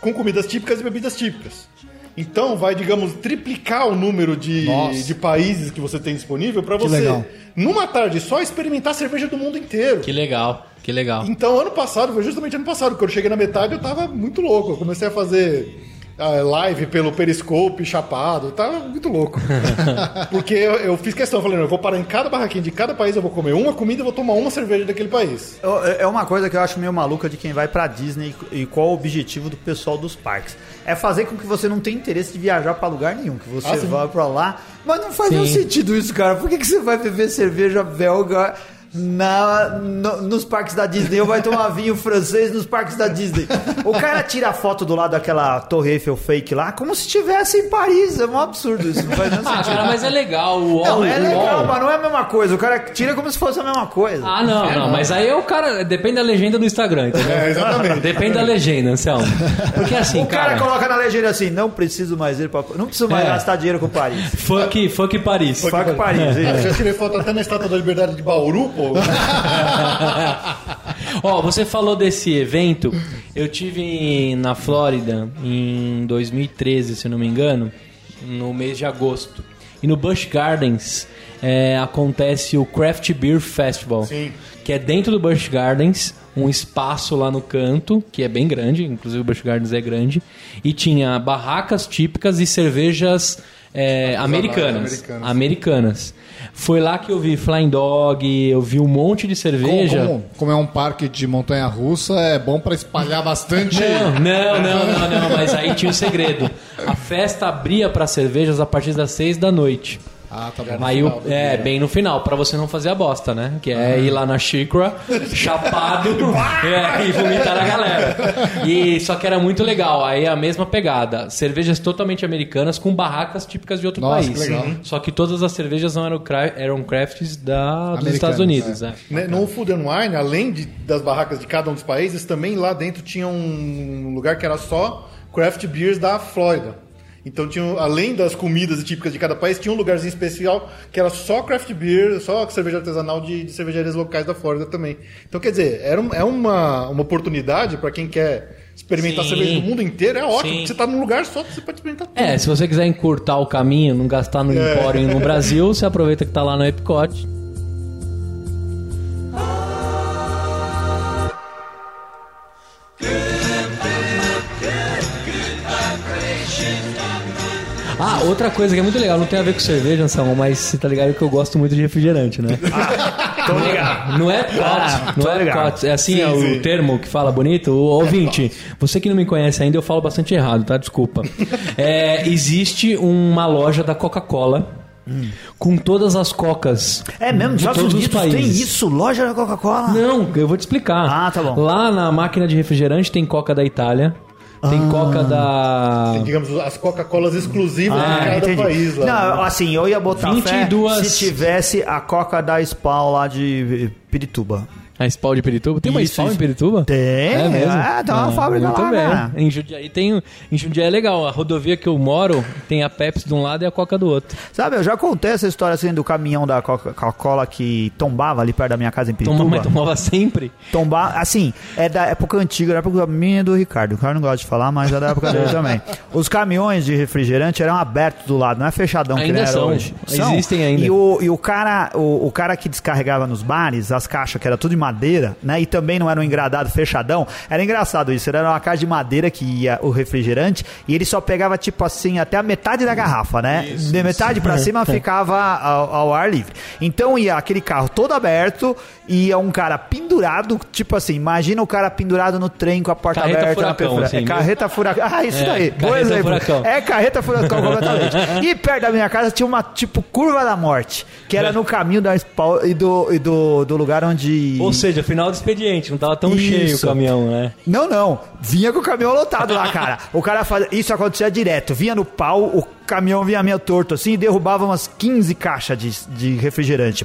D: com comidas típicas e bebidas típicas. Então vai, digamos, triplicar o número de,
B: Nossa.
D: de países que você tem disponível para você,
B: legal.
D: numa tarde só, experimentar cerveja do mundo inteiro.
A: Que legal, que legal.
D: Então, ano passado, foi justamente ano passado, quando eu cheguei na metade, eu tava muito louco. Eu comecei a fazer live pelo Periscope, chapado, tava muito louco. Porque eu, eu fiz questão, eu falei, não, eu vou parar em cada barraquinha de cada país, eu vou comer uma comida e vou tomar uma cerveja daquele país.
C: Eu- É uma coisa que eu acho meio maluca de quem vai pra Disney e qual o objetivo do pessoal dos parques. É fazer com que você não tenha interesse de viajar pra lugar nenhum, que você
D: Ah,
C: vá pra lá. Mas não faz nenhum
A: Sim.
C: sentido isso, cara. Por que, que você vai beber cerveja belga na, no- nos parques da Disney ou vai tomar vinho francês nos parques da Disney? O cara tira a foto do lado daquela Torre Eiffel fake lá como se estivesse em Paris. É um absurdo isso, não faz nenhum
A: Ah,
C: sentido.
A: cara, mas é legal. O
C: Não, é legal,
A: UOL.
C: mas não é a mesma coisa. O cara tira como se fosse a mesma coisa.
A: Ah, não, não, mas aí é o cara. Depende da legenda do Instagram, entendeu?
D: É, exatamente.
A: Depende da legenda, Anselmo. Porque assim,
C: o cara,
A: cara.
C: coloca na legenda assim, não preciso mais ir pra... Não preciso mais
A: É.
C: gastar dinheiro com Paris.
A: Funk, funk Paris.
C: Fuck Paris.
D: Eu
C: isso.
D: já tirei foto até na Estátua da Liberdade de Bauru, pô.
A: Ó, você falou desse evento. Eu tive na Flórida em 2013, se não me engano, no mês de agosto. E no Busch Gardens é, acontece o Craft Beer Festival.
D: Sim.
A: Que é dentro do Busch Gardens, um espaço lá no canto, que é bem grande, inclusive o Busch Gardens é grande. E tinha barracas típicas e cervejas é, americanas.
D: americanas.
A: Foi lá que eu vi Flying Dog, eu vi um monte de
B: Como,
A: cerveja.
B: como, como é um parque de montanha russa, é bom pra espalhar bastante.
A: Não, não, não, não, não, mas aí tinha o segredo. A festa abria para cervejas a partir das seis da noite.
B: Ah, tá bom.
A: Aí o, é, bem no final, pra você não fazer a bosta, né? Que é ir lá na xícara, chapado é, e vomitar na galera. E só que era muito legal. Aí a mesma pegada. Cervejas totalmente americanas com barracas típicas de outro
B: Nossa,
A: país.
B: que legal.
A: Só que todas as cervejas não eram, cra- eram crafts da, dos Estados Unidos. É.
D: Né, No Food and Wine, além de- das barracas de cada um dos países, também lá dentro tinha um lugar que era só craft beers da Flórida. Então, tinha, além das comidas típicas de cada país, tinha um lugarzinho especial que era só craft beer, só cerveja artesanal de, de cervejarias locais da Flórida também. Então, quer dizer, era um- é uma, uma oportunidade para quem quer experimentar
A: Sim.
D: cerveja do mundo inteiro, é ótimo.
A: Sim.
D: porque Você está num lugar só, você pode experimentar tudo.
A: É, se você quiser encurtar o caminho, não gastar no Empório no Brasil, você aproveita que tá lá no Epcot. Ah, outra coisa que é muito legal, não tem a ver com cerveja, Anselmo, mas você tá ligado que eu gosto muito de refrigerante, né?
C: Tô ligado.
A: Não é cote,
C: Ah,
A: não é
C: ligado.
A: cote. É assim
D: Sim,
A: é o
D: sim.
A: termo que fala bonito. O ouvinte, você que não me conhece ainda, eu falo bastante errado, tá? Desculpa. É, existe uma loja da Coca-Cola com todas as cocas.
C: É mesmo?
A: De
C: Estados
A: todos os
C: Unidos tem
A: países.
C: isso? Loja da Coca-Cola?
A: Não, eu vou te explicar.
C: Ah, tá bom.
A: Lá na máquina de refrigerante tem coca da Itália, tem
C: Ah.
A: coca da.
D: Digamos, as Coca-Colas exclusivas
C: Ah,
D: de cada
C: entendi.
D: país lá. né?
C: Não, assim, eu ia botar
A: 22
C: fé se tivesse a Coca da Spawn lá de Pirituba.
A: A Spawn de Pirituba? Tem uma
C: Isso,
A: Spawn
C: isso.
A: em Pirituba?
C: Tem,
A: É mesmo?
C: é, tem uma fábrica
A: muito
C: lá,
A: bem.
C: cara.
A: Em Jundiaí tem. Em Jundiaí é legal. A rodovia que eu moro tem a Pepsi de um lado e a Coca do outro.
C: Sabe, eu já contei essa história assim do caminhão da Coca- Coca-Cola que tombava ali perto da minha casa em Pirituba.
A: Toma, mas tomava sempre.
C: Tombar, assim, é da época antiga, da época minha e do Ricardo. O Ricardo não gosta de falar, mas é da época dele também. Os caminhões de refrigerante eram abertos do lado, não é fechadão que
A: Ainda
C: nem era
A: são.
C: hoje.
A: Existem ainda.
C: E o, e o cara, o, o cara que descarregava nos bares, as caixas que era tudo de madeira, né? E também não era um engradado fechadão. Era engraçado isso, era uma caixa de madeira que ia o refrigerante e ele só pegava tipo assim até a metade da garrafa, né? de metade pra cima ficava ao, ao ar livre. Então ia aquele carro todo aberto e ia um cara pendurado, tipo assim, imagina o cara pendurado no trem com a porta
A: Carreta
C: aberta.
A: furacão,
C: na
A: assim,
C: é,
A: viu?
C: carreta furacão. Ah, isso
A: É,
C: daí. Bom exemplo.
A: furacão.
C: É carreta furacão completamente. E perto da minha casa tinha uma tipo curva da morte, que era no caminho da e do, e do, do lugar onde.
A: Ou seja, final do expediente. Não tava tão cheio o
C: Isso.
A: caminhão, né?
C: Não, não. Vinha com o caminhão lotado lá, cara. O cara fazia. Isso acontecia direto. Vinha no pau, o caminhão vinha meio torto assim e derrubava umas 15 caixas de, de refrigerante.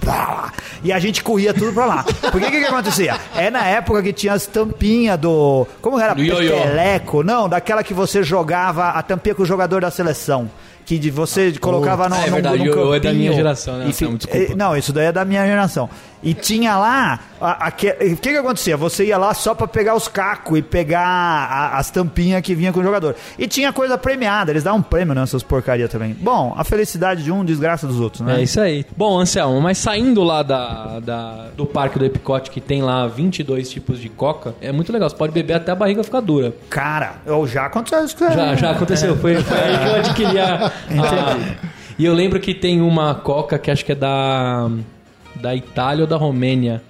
C: E a gente corria tudo pra lá. Porque o que, que acontecia? É na época que tinha as tampinhas do. Como era?
A: Do ioiô.
C: Peteleco? Não, daquela que você jogava a tampinha com o jogador da seleção. Que de você colocava no,
A: é verdade,
C: num
A: ioiô é da minha geração, né,
C: e eh, Não, isso daí é da minha geração. E tinha lá. O que, que acontecia? Você ia lá só pra pegar os cacos e pegar a- as tampinhas que vinha com o jogador. E tinha coisa premiada, eles davam prêmio nessas porcaria também. Bom, a felicidade de um, desgraça dos outros, né?
A: É isso aí. Bom, Anselmo, mas saindo lá da, da- do parque do Epicote, que tem lá 22 tipos de coca, é muito legal. Você pode beber até a barriga ficar dura.
C: Cara, eu já aconteceu isso.
A: Já, já aconteceu. Foi, foi aí que eu adquiri a, a- E eu lembro que tem uma coca que acho que é da, da Itália ou da Romênia,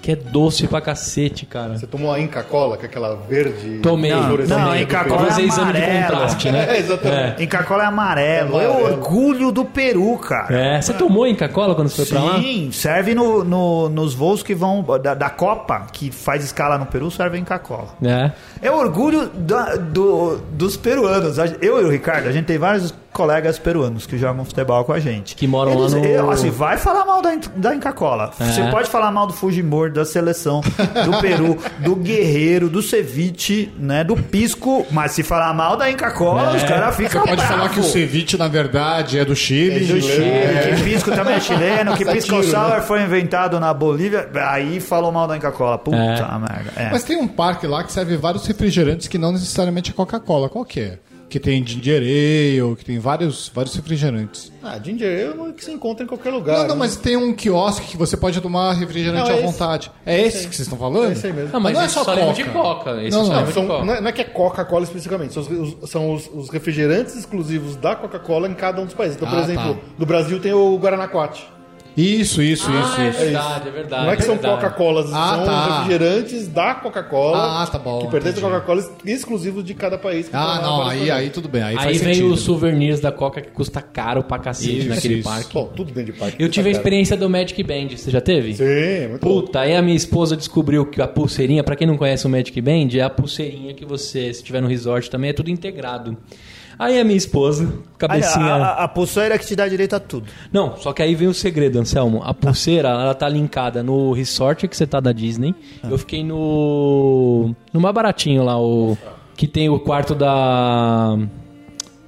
A: que é doce pra cacete, cara.
D: Você tomou a Inca Cola, que é aquela verde.
A: Tomei.
C: Não, não,
D: do
C: Inca? Cola é
A: exame de
C: amarelo.
A: contraste, né?
D: É, exatamente.
C: Inca Cola é amarelo. É o
D: Amarelo.
C: orgulho do Peru, cara.
A: É, você tomou Inca Cola quando você foi pra lá?
C: Sim, serve no, no- nos voos que vão da, da Copa, que faz escala no Peru, serve em Coca-Cola.
A: É.
C: É o orgulho da- do- dos peruanos. Eu e o Ricardo, a gente tem vários colegas peruanos que jogam futebol com a gente.
A: Que moram lá no-
C: eu, assim, vai falar mal da, da Inca Cola.
A: É.
C: Você pode falar mal do Fujimori, da seleção, do Peru, do Guerreiro, do Ceviche, né, do Pisco, mas se falar mal da Inca Cola,
A: É.
C: os caras ficam
B: Pode falar que o ceviche, na verdade, é do Chile.
C: Do Chile, que Pisco também é chileno, que Pisco
D: Satiro,
C: Sour
D: né?
C: foi inventado na Bolívia, aí falou mal da Inca Cola. Puta
A: É.
C: merda. É.
B: Mas tem um parque lá que serve vários refrigerantes que não necessariamente é Coca-Cola. Qual que é? Que tem ginger ale, que tem vários, vários refrigerantes.
D: Ah, ginger ale é que se encontra em qualquer lugar.
B: Não, não,
D: né?
B: mas tem um quiosque que você pode tomar refrigerante
D: Não, é
B: à
D: esse.
B: vontade. É esse que vocês estão falando?
D: É esse aí mesmo.
A: Não, mas
B: não é
A: esse
B: só
A: só
B: Coca.
A: de Coca. Esse
B: Não, não,
A: lembra
D: São-
A: de Coca.
D: não, é, não é que é Coca-Cola especificamente, são, os, são os, os refrigerantes exclusivos da Coca-Cola em cada um dos países. Então, por
B: Ah,
D: exemplo,
B: tá.
D: no Brasil tem o Guaranaquate.
B: Isso, isso,
A: Ah,
B: isso,
A: é
B: isso.
A: verdade, é verdade.
D: não é que são
A: verdade.
D: Coca-Colas,
B: Ah,
D: são
B: tá.
D: refrigerantes da Coca-Cola.
B: Ah, tá bom,
D: Que pertencem à. Coca-Cola exclusivos de cada país. que
B: Ah, não, aí, aí tudo bem. Aí,
A: Aí
B: faz
A: vem
B: sentido.
A: os souvenirs da Coca que custa caro pra cacete
B: Isso,
A: naquele
B: isso.
A: parque.
D: Bom, tudo dentro de parque.
A: Eu tive a experiência do Magic Band, você já teve?
D: Sim, muito bom.
A: Puta, aí a minha esposa descobriu que a pulseirinha, pra quem não conhece o Magic Band, é a pulseirinha que você, se estiver no resort também, é tudo integrado. Aí a minha esposa,
C: A,
A: cabecinha.
C: a- a pulseira que te dá direito a tudo.
A: Não, só que aí vem o segredo, Anselmo. A pulseira, ela tá linkada no resort que você tá da Disney. Eu fiquei no. no mais baratinho lá, o. Que tem o quarto da.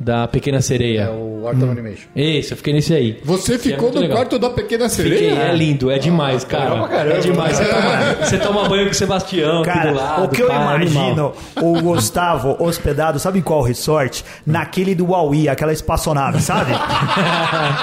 A: Da Pequena Sereia.
D: É o Art of Animation.
A: Isso, eu fiquei nesse aí.
B: Você
A: Que é
B: ficou
A: muito
B: no
A: legal.
B: quarto da pequena
A: Fiquei,
B: sereia?
A: é lindo, é demais, cara. É demais. Você toma, você toma banho com o Sebastião aqui
C: Cara,
A: do lado.
C: o que eu
A: pá,
C: imagino
A: animal.
C: o Gustavo hospedado, sabe em qual resort? Naquele do Huawei, aquela espaçonave, sabe?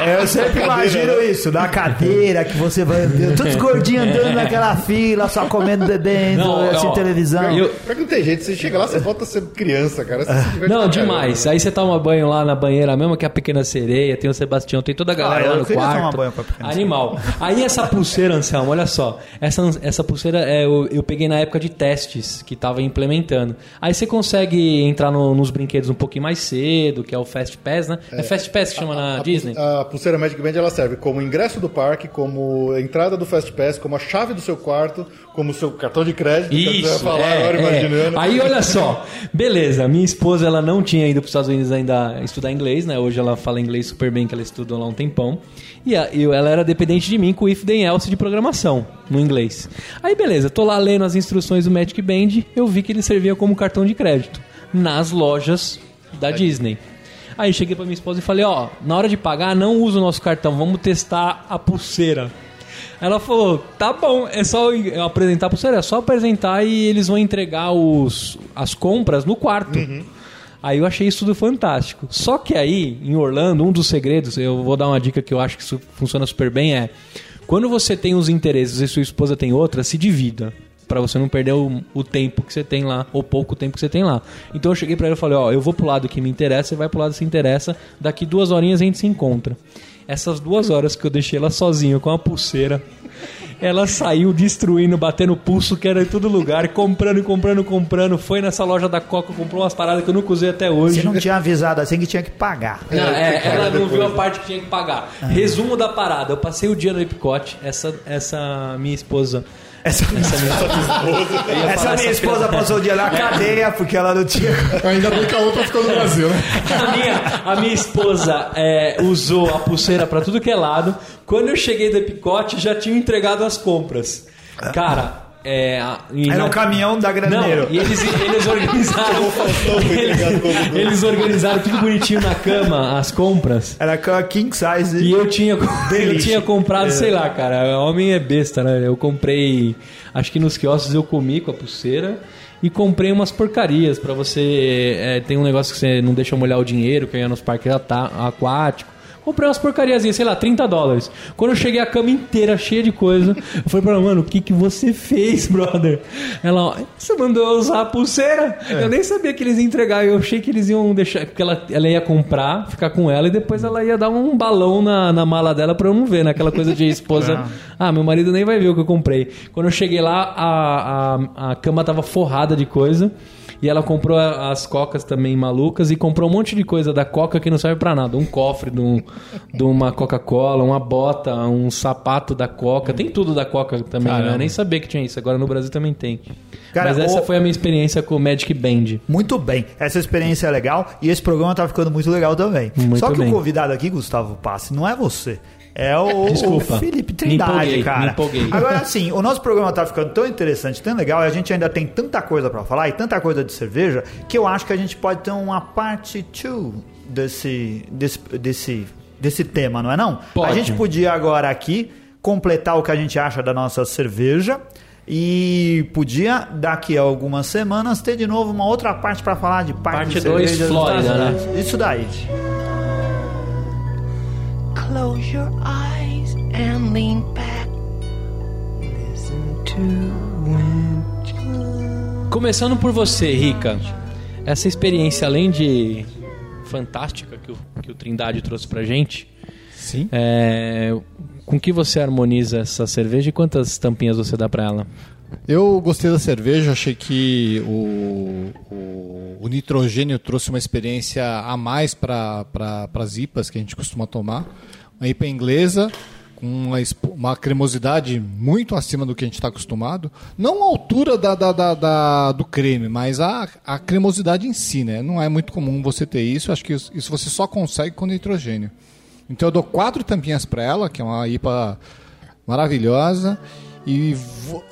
C: É, eu sempre imagino isso, na cadeira que você vai andando, todos gordinhos andando naquela fila, só comendo, bebendo,
A: Não,
C: assim,
A: ó,
C: televisão.
A: eu-
D: Pior que não tem jeito, você chega lá, você volta a ser criança, cara. Diverte
A: Não,
D: pra
A: demais.
D: caramba.
A: Aí você toma banho lá na banheira mesmo, que é a Pequena Sereia, tem o Sebastião, tem toda a galera
C: Ah,
A: lá no quarto.
C: tomar banho com a Pequena
A: Animal. Aí essa pulseira, Anselmo, olha só. Essa, essa pulseira é, eu, eu peguei na época de testes que tava implementando. Aí você consegue entrar no- nos brinquedos um pouquinho mais cedo, que é o Fast Pass, né? É, Fast Pass que chama na
D: A-
A: Disney?
D: A pulseira Magic Band ela serve como ingresso do parque, como entrada do Fast Pass, como a chave do seu quarto, como seu cartão de crédito. que você vai
A: Isso,
D: falar
A: é,
D: agora,
A: é.
D: imaginando.
A: Aí olha só, beleza, minha esposa ela não tinha ido para os Estados Unidos ainda estudar inglês, né? Hoje ela fala inglês super bem, que ela estudou lá um tempão. E a- ela era dependente de mim com o if then else de programação no inglês. Aí beleza, tô lá lendo as instruções do Magic Band, eu vi que ele servia como cartão de crédito nas lojas da Disney. Aí cheguei pra minha esposa e falei, ó, na hora de pagar, não usa o nosso cartão, vamos testar a pulseira. Ela falou, tá bom, é só apresentar a pulseira, é só apresentar e eles vão entregar os, as compras no quarto. Aí eu achei isso tudo fantástico. Só que aí, em Orlando, um dos segredos, eu vou dar uma dica que eu acho que isso funciona super bem, é quando você tem uns interesses e sua esposa tem outra, se divida. Pra você não perder o, o tempo que você tem lá, ou pouco tempo que você tem lá. Então eu cheguei pra ela e falei, ó, eu vou pro lado que me interessa, você vai pro lado que se interessa, daqui duas horinhas a gente se encontra. Essas duas horas que eu deixei ela sozinha com a pulseira, ela saiu destruindo, batendo pulso, que era em todo lugar, e comprando, e comprando, comprando. Foi nessa loja da Coca, comprou umas paradas que eu nunca usei até hoje.
C: Você não tinha avisado assim que tinha que pagar.
A: Não, é, ela não viu a parte que tinha que pagar. Resumo da parada: eu passei o dia no Epcot, essa, essa minha esposa.
C: Essa,
A: Essa minha, ia
C: essa minha esposa passou o dia na cadeia porque ela não tinha.
B: Ainda bem que a outra ficou no Brasil, né?
A: A minha, a minha esposa é, usou a pulseira pra tudo que é lado. Quando eu cheguei do Epicote, já tinha entregado as compras. Cara, é. e
C: Era
A: na-
C: o caminhão da Graneiro.
A: Não, e eles, eles organizaram. eles, eles organizaram tudo bonitinho na cama, as compras.
C: Era com a king size.
A: E eu tinha, eu tinha comprado, sei lá, cara. Homem é besta, né? Eu comprei. Acho que nos quiosques eu comi com a pulseira. E comprei umas porcarias pra você. é, tem um negócio que você não deixa molhar o dinheiro, que ia nos parques aquáticos. Comprei umas porcariazinhas, sei lá, 30 dólares. Quando eu cheguei a cama inteira cheia de coisa, eu falei pra ela, mano, o que que você fez, brother? Ela, você mandou usar a pulseira? Eu nem sabia que eles iam entregar, eu achei que eles iam deixar, porque ela, ela ia comprar, ficar com ela e depois ela ia dar um balão na, na mala dela pra eu não ver, naquela coisa de esposa. ah, meu marido nem vai ver o que eu comprei. Quando eu cheguei lá, a, a, a cama tava forrada de coisa. E ela comprou as cocas também malucas e comprou um monte de coisa da coca que não serve pra nada. Um cofre de, um- de uma Coca-Cola, uma bota, um sapato da coca. Tem tudo da coca também, né? Eu nem sabia que tinha isso. Agora no Brasil também tem.
C: Cara,
A: Mas essa
C: o-
A: foi a minha experiência com o Magic Band.
C: Muito bem. Essa experiência é legal e esse programa tá ficando muito legal também.
A: Muito
C: Só que
A: bem.
C: o convidado aqui, Gustavo Passe, não é você. É o,
A: Desculpa.
C: o Felipe
A: Me
C: Trindade,
A: empolguei,
C: cara.
A: me empolguei.
C: Agora, assim, o nosso programa tá ficando tão interessante, tão legal, e a gente ainda tem tanta coisa pra falar e tanta coisa de cerveja, que eu acho que a gente pode ter uma parte 2 desse, desse, desse, desse tema, não é não?
A: Pode.
C: A gente podia agora aqui completar o que a gente acha da nossa cerveja e podia daqui a algumas semanas ter de novo uma outra parte para falar de parte,
A: Parte
C: de
A: dois,
C: cervejas dos
A: Flórida,
C: Estados
A: né?
C: Isso daí.
E: Close your eyes and lean back. Listen to wind.
A: Começando por você, Rica. Essa experiência, além de fantástica que o, que o Trindade trouxe pra gente,
B: Sim.
A: é, com que você harmoniza essa cerveja e quantas tampinhas você dá pra ela?
B: Eu gostei da cerveja, achei que o, o, o nitrogênio trouxe uma experiência a mais para pra, as IPAs que a gente costuma tomar. Uma IPA inglesa, com uma, uma cremosidade muito acima do que a gente está acostumado. Não a altura da, da, da- da- do creme, mas a, a cremosidade em si. Né? Não é muito comum você ter isso, acho que isso você só consegue com nitrogênio. Então eu dou quatro tampinhas para ela, que é uma IPA maravilhosa. E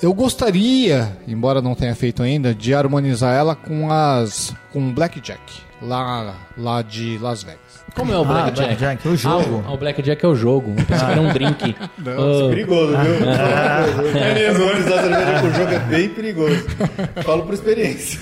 B: eu gostaria, embora não tenha feito ainda, de harmonizar ela com as com Blackjack, lá, lá de Las Vegas.
A: Como é o
C: Ah,
A: Blackjack?
C: Blackjack, o jogo.
A: Ah, o Blackjack é o jogo. Eu pensei que era um drink.
D: Não,
A: Ah,
D: isso é perigoso, viu? É mesmo, harmonizar cerveja com jogo é bem perigoso. Falo por experiência.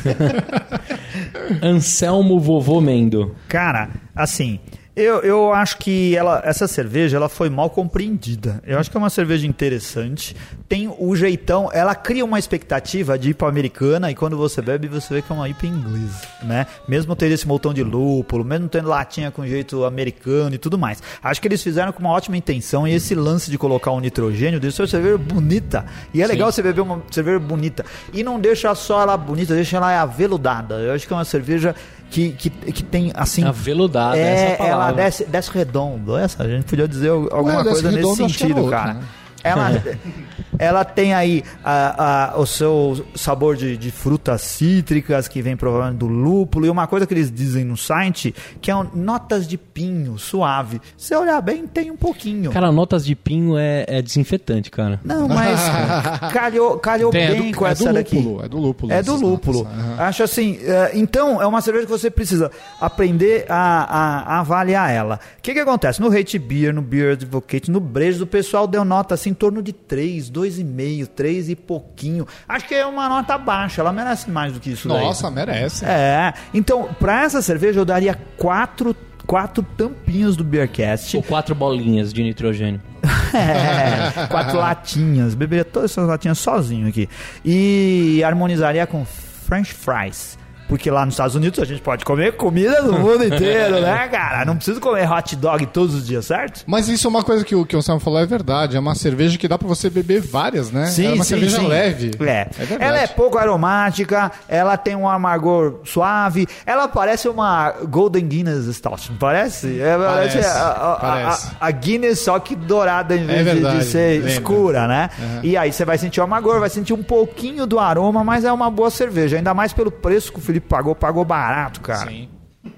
A: Anselmo Vovô Mendo.
C: Cara, assim, Eu, eu acho que ela, essa cerveja ela foi mal compreendida. Eu acho que é uma cerveja interessante. Tem o jeitão, ela cria uma expectativa de IPA americana e quando você bebe você vê que é uma IPA inglesa, né? Mesmo tendo esse montão de lúpulo, mesmo tendo latinha com jeito americano e tudo mais. Acho que eles fizeram com uma ótima intenção e esse lance de colocar um nitrogênio deixou a cerveja bonita. E é legal você beber uma cerveja bonita. E não deixa só ela bonita, deixa ela aveludada. Eu acho que é uma cerveja que, que, que tem assim.
A: Aveludada,
C: é,
A: essa palavra.
C: ela desce, desce redondo. Essa, a gente podia dizer alguma
B: desce
C: coisa nesse
B: era
C: sentido,
B: outra,
C: cara.
B: né?
C: Ela, ela tem aí a, a- o seu sabor de, de frutas cítricas que vem provavelmente do lúpulo e uma coisa que eles dizem no site que é um- notas de pinho suave. Se olhar bem, tem um pouquinho.
A: Cara, notas de pinho é, é desinfetante, cara.
C: Não, mas calhou, calhou
B: Tem, é
C: bem
B: do-
C: com
B: é
C: essa
B: do
C: daqui.
B: lúpulo, é do lúpulo
C: É do lúpulo.
B: notas.
C: Acho assim, é, então é uma cerveja que você precisa aprender a, a- a avaliar ela. O que que acontece? No Hate Beer, no Beer Advocate, no Brejo, o pessoal deu nota assim em torno de 3, 2,5, 3 e pouquinho. Acho que é uma nota baixa, ela merece mais do que isso daí.
B: Nossa, merece.
C: É, então, pra essa cerveja eu daria quatro, quatro tampinhas do Beercast.
A: Ou quatro bolinhas de nitrogênio.
C: É, quatro latinhas. Beberia todas essas latinhas sozinho aqui. E harmonizaria com French fries. Porque lá nos Estados Unidos a gente pode comer comida do mundo inteiro, né, cara? Não precisa comer hot dog todos os dias, certo?
B: Mas isso é uma coisa que o que o Sam falou é verdade. É uma cerveja que dá pra você beber várias, né? é uma cerveja leve.
C: É.
B: verdade.
C: ela é pouco aromática, ela tem um amargor suave, ela parece uma Golden Guinness Stout, não parece? É, parece,
B: Parece,
C: a, a- a-
B: parece.
C: a Guinness só que dourada em vez
B: É
C: de- de,
B: verdade,
C: ser
B: lembra.
C: escura, né? E aí você vai sentir o amargor, vai sentir um pouquinho do aroma, mas é uma boa cerveja, ainda mais pelo preço que o Felipe pagou, pagou barato, cara.
B: Sim.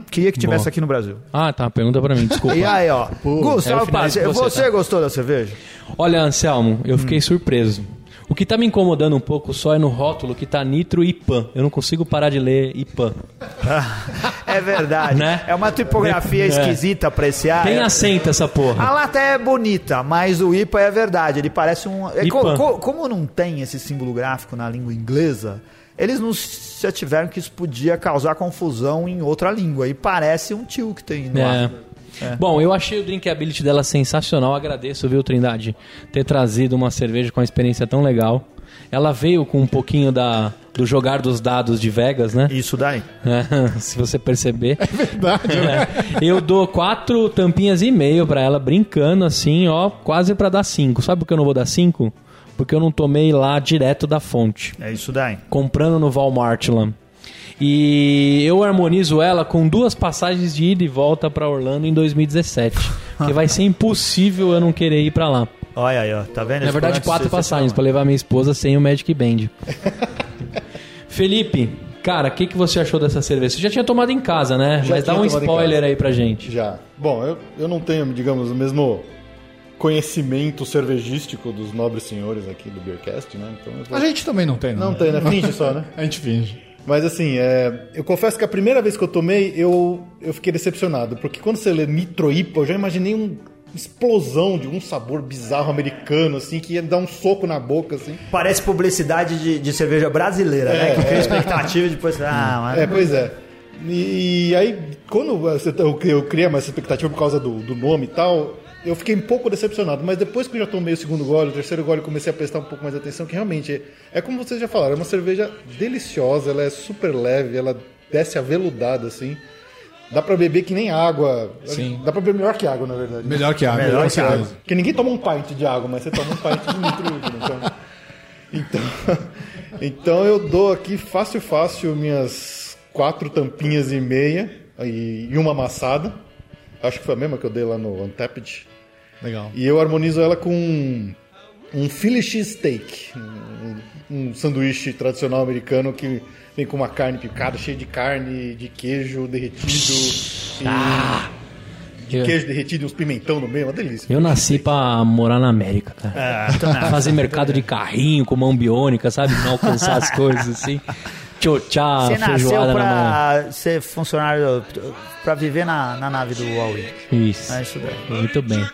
C: Queria que tivesse
A: Boa.
C: aqui no Brasil.
A: Ah, tá. Pergunta pra mim, desculpa.
C: E aí, ó, Gustavo
A: com
C: você,
A: você, tá?
C: gostou da cerveja?
A: Olha, Anselmo, eu fiquei surpreso. O que tá me incomodando um pouco só é no rótulo que tá nitro e pan. Eu não consigo parar de ler IPAN.
C: É verdade.
A: Né?
C: É uma tipografia
A: É.
C: esquisita pra esse ar.
A: Tem
C: É-
A: acento essa porra.
C: A lata é bonita, mas o IPA é verdade. Ele parece um. é co-
A: IPA.
C: co- como não tem esse símbolo gráfico na língua inglesa, eles não se ativeram que isso podia causar confusão em outra língua. E parece um tio que tem no
A: É.
C: ar.
A: Bom, eu achei o drinkability dela sensacional. Agradeço, viu, Trindade, ter trazido uma cerveja com uma experiência tão legal. Ela veio com um pouquinho da, do jogar dos dados de Vegas, né?
C: Isso daí.
A: É, se você perceber.
B: Verdade, né?
A: É. Eu dou quatro tampinhas e meio pra ela, brincando assim, ó, quase pra dar cinco. Sabe por que eu não vou dar cinco? Porque eu não tomei lá direto da fonte,
C: É isso daí.
A: comprando no Walmart lá. E eu harmonizo ela com duas passagens de ida e volta pra Orlando em 2017. Porque vai ser impossível eu não querer ir pra lá.
C: Olha aí, ó. Tá vendo?
A: Na verdade, quatro
C: sensacional.
A: passagens pra levar minha esposa sem o Magic Band. Felipe, cara, o que, que você achou dessa cerveja? Você já tinha tomado em casa, né?
D: Já
A: Mas dá um spoiler aí pra gente.
D: Já. Bom, eu, eu não tenho, digamos, o mesmo conhecimento cervejístico dos nobres senhores aqui do Beercast, né? Então vou...
B: A gente também não tem, não.
D: Não tem, né? Finge só, né?
B: A gente finge.
D: Mas assim, é, eu confesso que a primeira vez que eu tomei, eu, eu fiquei decepcionado. Porque quando você lê Nitro IPA, eu já imaginei uma explosão de um sabor bizarro americano, assim, que ia dar um soco na boca, assim.
C: Parece publicidade de, de cerveja brasileira, né?
D: É,
C: Que cria
D: é.
C: expectativa e depois. Ah, mas.
D: É, pois é. E, e aí, quando você- eu, eu criei essa expectativa por causa do, do nome e tal, eu fiquei um pouco decepcionado. Mas depois que eu já tomei o segundo gole, o terceiro gole, comecei a prestar um pouco mais atenção, que realmente, é, é como vocês já falaram, é uma cerveja deliciosa, ela é super leve, ela desce aveludada, assim. Dá pra beber que nem água.
B: Sim.
D: Dá pra beber melhor que água, na verdade.
B: Melhor que água.
C: Melhor
B: com
C: que água.
D: Porque ninguém toma um pint de água, mas você toma um pint de nitro então. Então, então eu dou aqui fácil, fácil minhas quatro tampinhas e meia e, e uma amassada. Acho que foi a mesma que eu dei lá no Untapped.
B: Legal.
D: E eu harmonizo ela com um, um Philly cheesesteak, um, um sanduíche tradicional americano que vem com uma carne picada, cheia de carne, de queijo derretido, e
A: Eu,
D: queijo derretido e uns pimentão no meio, uma delícia.
A: eu nasci pra morar na América, cara.
C: É, também.
A: Fazer mercado de carrinho com mão biônica, sabe? Não alcançar as coisas assim. Tchotchá,
C: Você nasceu
A: feijoada na mão.
C: pra ser funcionário, pra viver na, na nave do Huawei.
A: Isso.
C: É isso daí.
A: Muito bem.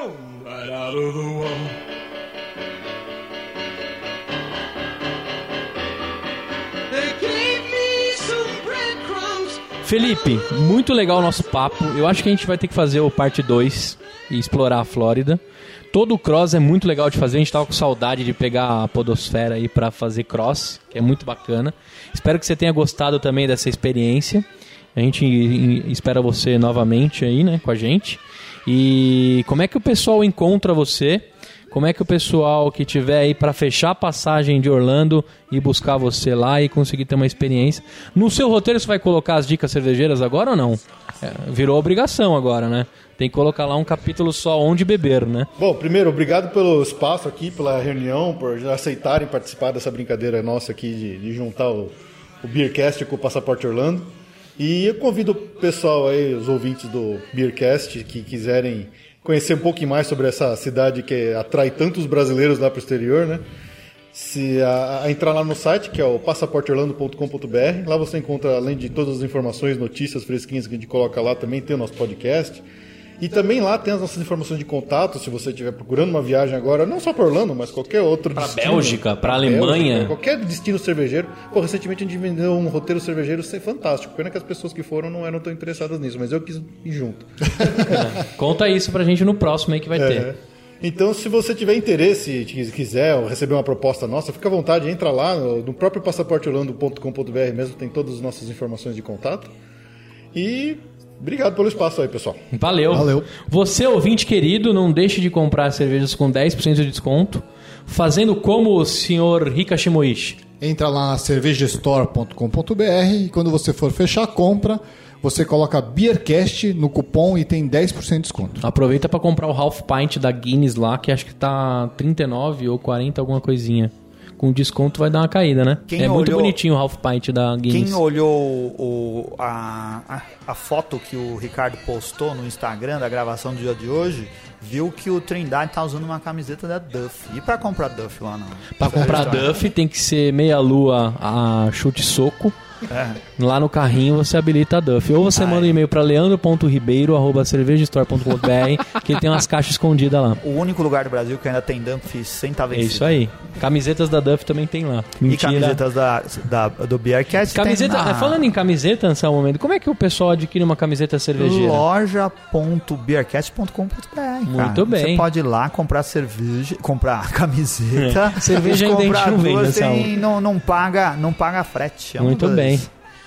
F: Out of the wall.
A: Felipe, muito legal o nosso papo. Eu acho que a gente vai ter que fazer o parte 2 e explorar a Flórida. Todo o cross é muito legal de fazer. A gente tava com saudade de pegar a podosfera aí pra fazer cross, que é muito bacana. Espero que você tenha gostado também dessa experiência. A gente espera você novamente aí, né, com a gente. E como é que o pessoal encontra você? Como é que o pessoal que tiver aí pra fechar a passagem de Orlando e buscar você lá e conseguir ter uma experiência? No seu roteiro você vai colocar as dicas cervejeiras agora ou não? É, virou obrigação agora, né? Tem que colocar lá um capítulo só onde beber, né?
D: Bom, primeiro, obrigado pelo espaço aqui, pela reunião, por aceitarem participar dessa brincadeira nossa aqui de, de juntar o, o Beercast com o Passaporte Orlando. E eu convido o pessoal aí, os ouvintes do Beercast, que quiserem conhecer um pouquinho mais sobre essa cidade que atrai tantos brasileiros lá para o exterior, né? Se a, a entrar lá no site, que é o passaporteorlando.com.br, lá você encontra, além de todas as informações, notícias fresquinhas que a gente coloca lá, também tem o nosso podcast. E também lá tem as nossas informações de contato, se você estiver procurando uma viagem agora, não só para Orlando, mas qualquer outro
A: Pra
D: destino.
A: Bélgica, pra
D: Bélgica,
A: Alemanha.
D: qualquer destino cervejeiro. Pô, recentemente a gente vendeu um roteiro cervejeiro ser fantástico. Pena que as pessoas que foram não eram tão interessadas nisso, mas eu quis ir junto.
A: Conta isso pra gente no próximo aí que vai ter.
D: É. Então, se você tiver interesse, se quiser ou receber uma proposta nossa, fica à vontade, entra lá no, no próprio passaporteorlando.com.br mesmo, tem todas as nossas informações de contato. E obrigado pelo espaço aí, pessoal.
A: Valeu.
B: Valeu.
A: Você, ouvinte querido, não deixe de comprar cervejas com 10% de desconto, fazendo como o senhor Rika Shimoishi.
B: Entra lá na cervejastore.com.br e quando você for fechar a compra, você coloca Beercast no cupom e tem 10% de desconto.
A: Aproveita pra comprar o Half Pint da Guinness lá, que acho que tá 39 ou 40, alguma coisinha. Com desconto vai dar uma caída, né?
C: Quem
A: é muito
C: olhou-
A: bonitinho o Half Pint da Guinness.
C: Quem olhou o, a, a, a foto que o Ricardo postou no Instagram da gravação do dia de hoje, viu que o Trindade tá usando uma camiseta da Duff. E pra comprar Duff lá não?
A: Pra comprar Duff tem que ser meia lua a chute soco.
C: É.
A: Lá no carrinho você habilita a Duff. Ou você manda um e-mail pra leandro.ribeiro.cervejastore.com.br que tem umas caixas escondidas lá.
C: O único lugar do Brasil que ainda tem Duff sem estar
A: É
C: vencido.
A: isso aí. Camisetas da Duff também tem lá.
C: E
A: Mentira.
C: camisetas da, da, do Beercast
A: Camiseta,
C: tem na
A: falando em camiseta, nesse momento, como é que o pessoal adquire uma camiseta cervejeira?
C: loja.beercast.com.br.
A: Muito bem.
C: Você pode ir lá comprar cerveja, comprar camiseta.
A: Cerveja
C: Mas
A: ainda a gente não vende, Anselmo.
C: tem- não, não paga, não paga frete. É
A: Muito bem.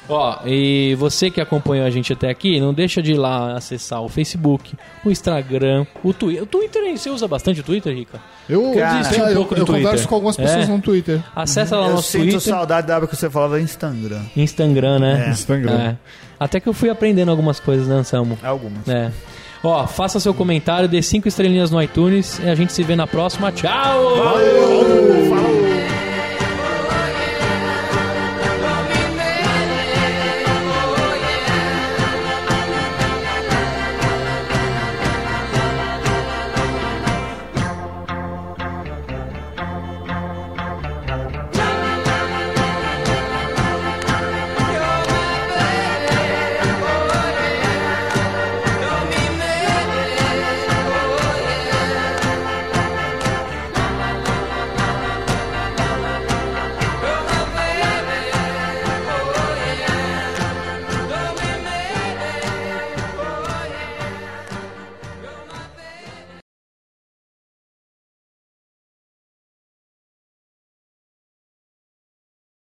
A: Ó, e você que acompanhou a gente até aqui, não deixa de ir lá acessar o Facebook, o Instagram, o Twitter. O Twitter, hein? você usa bastante o Twitter, Rica?
B: Eu,
C: Cara,
A: um
B: eu,
A: pouco do
B: eu
A: Twitter.
B: converso com algumas pessoas
A: É.
B: no Twitter.
A: Acessa lá o
C: Eu
A: nosso
C: sinto
A: Twitter,
C: saudade da época que você falava Instagram.
A: Instagram, né?
C: É.
B: Instagram.
A: É. Até que eu fui aprendendo algumas coisas, né, Anselmo?
C: Algumas.
A: É. Ó, faça seu comentário, dê cinco estrelinhas no iTunes e a gente se vê na próxima. Tchau!
C: Falou!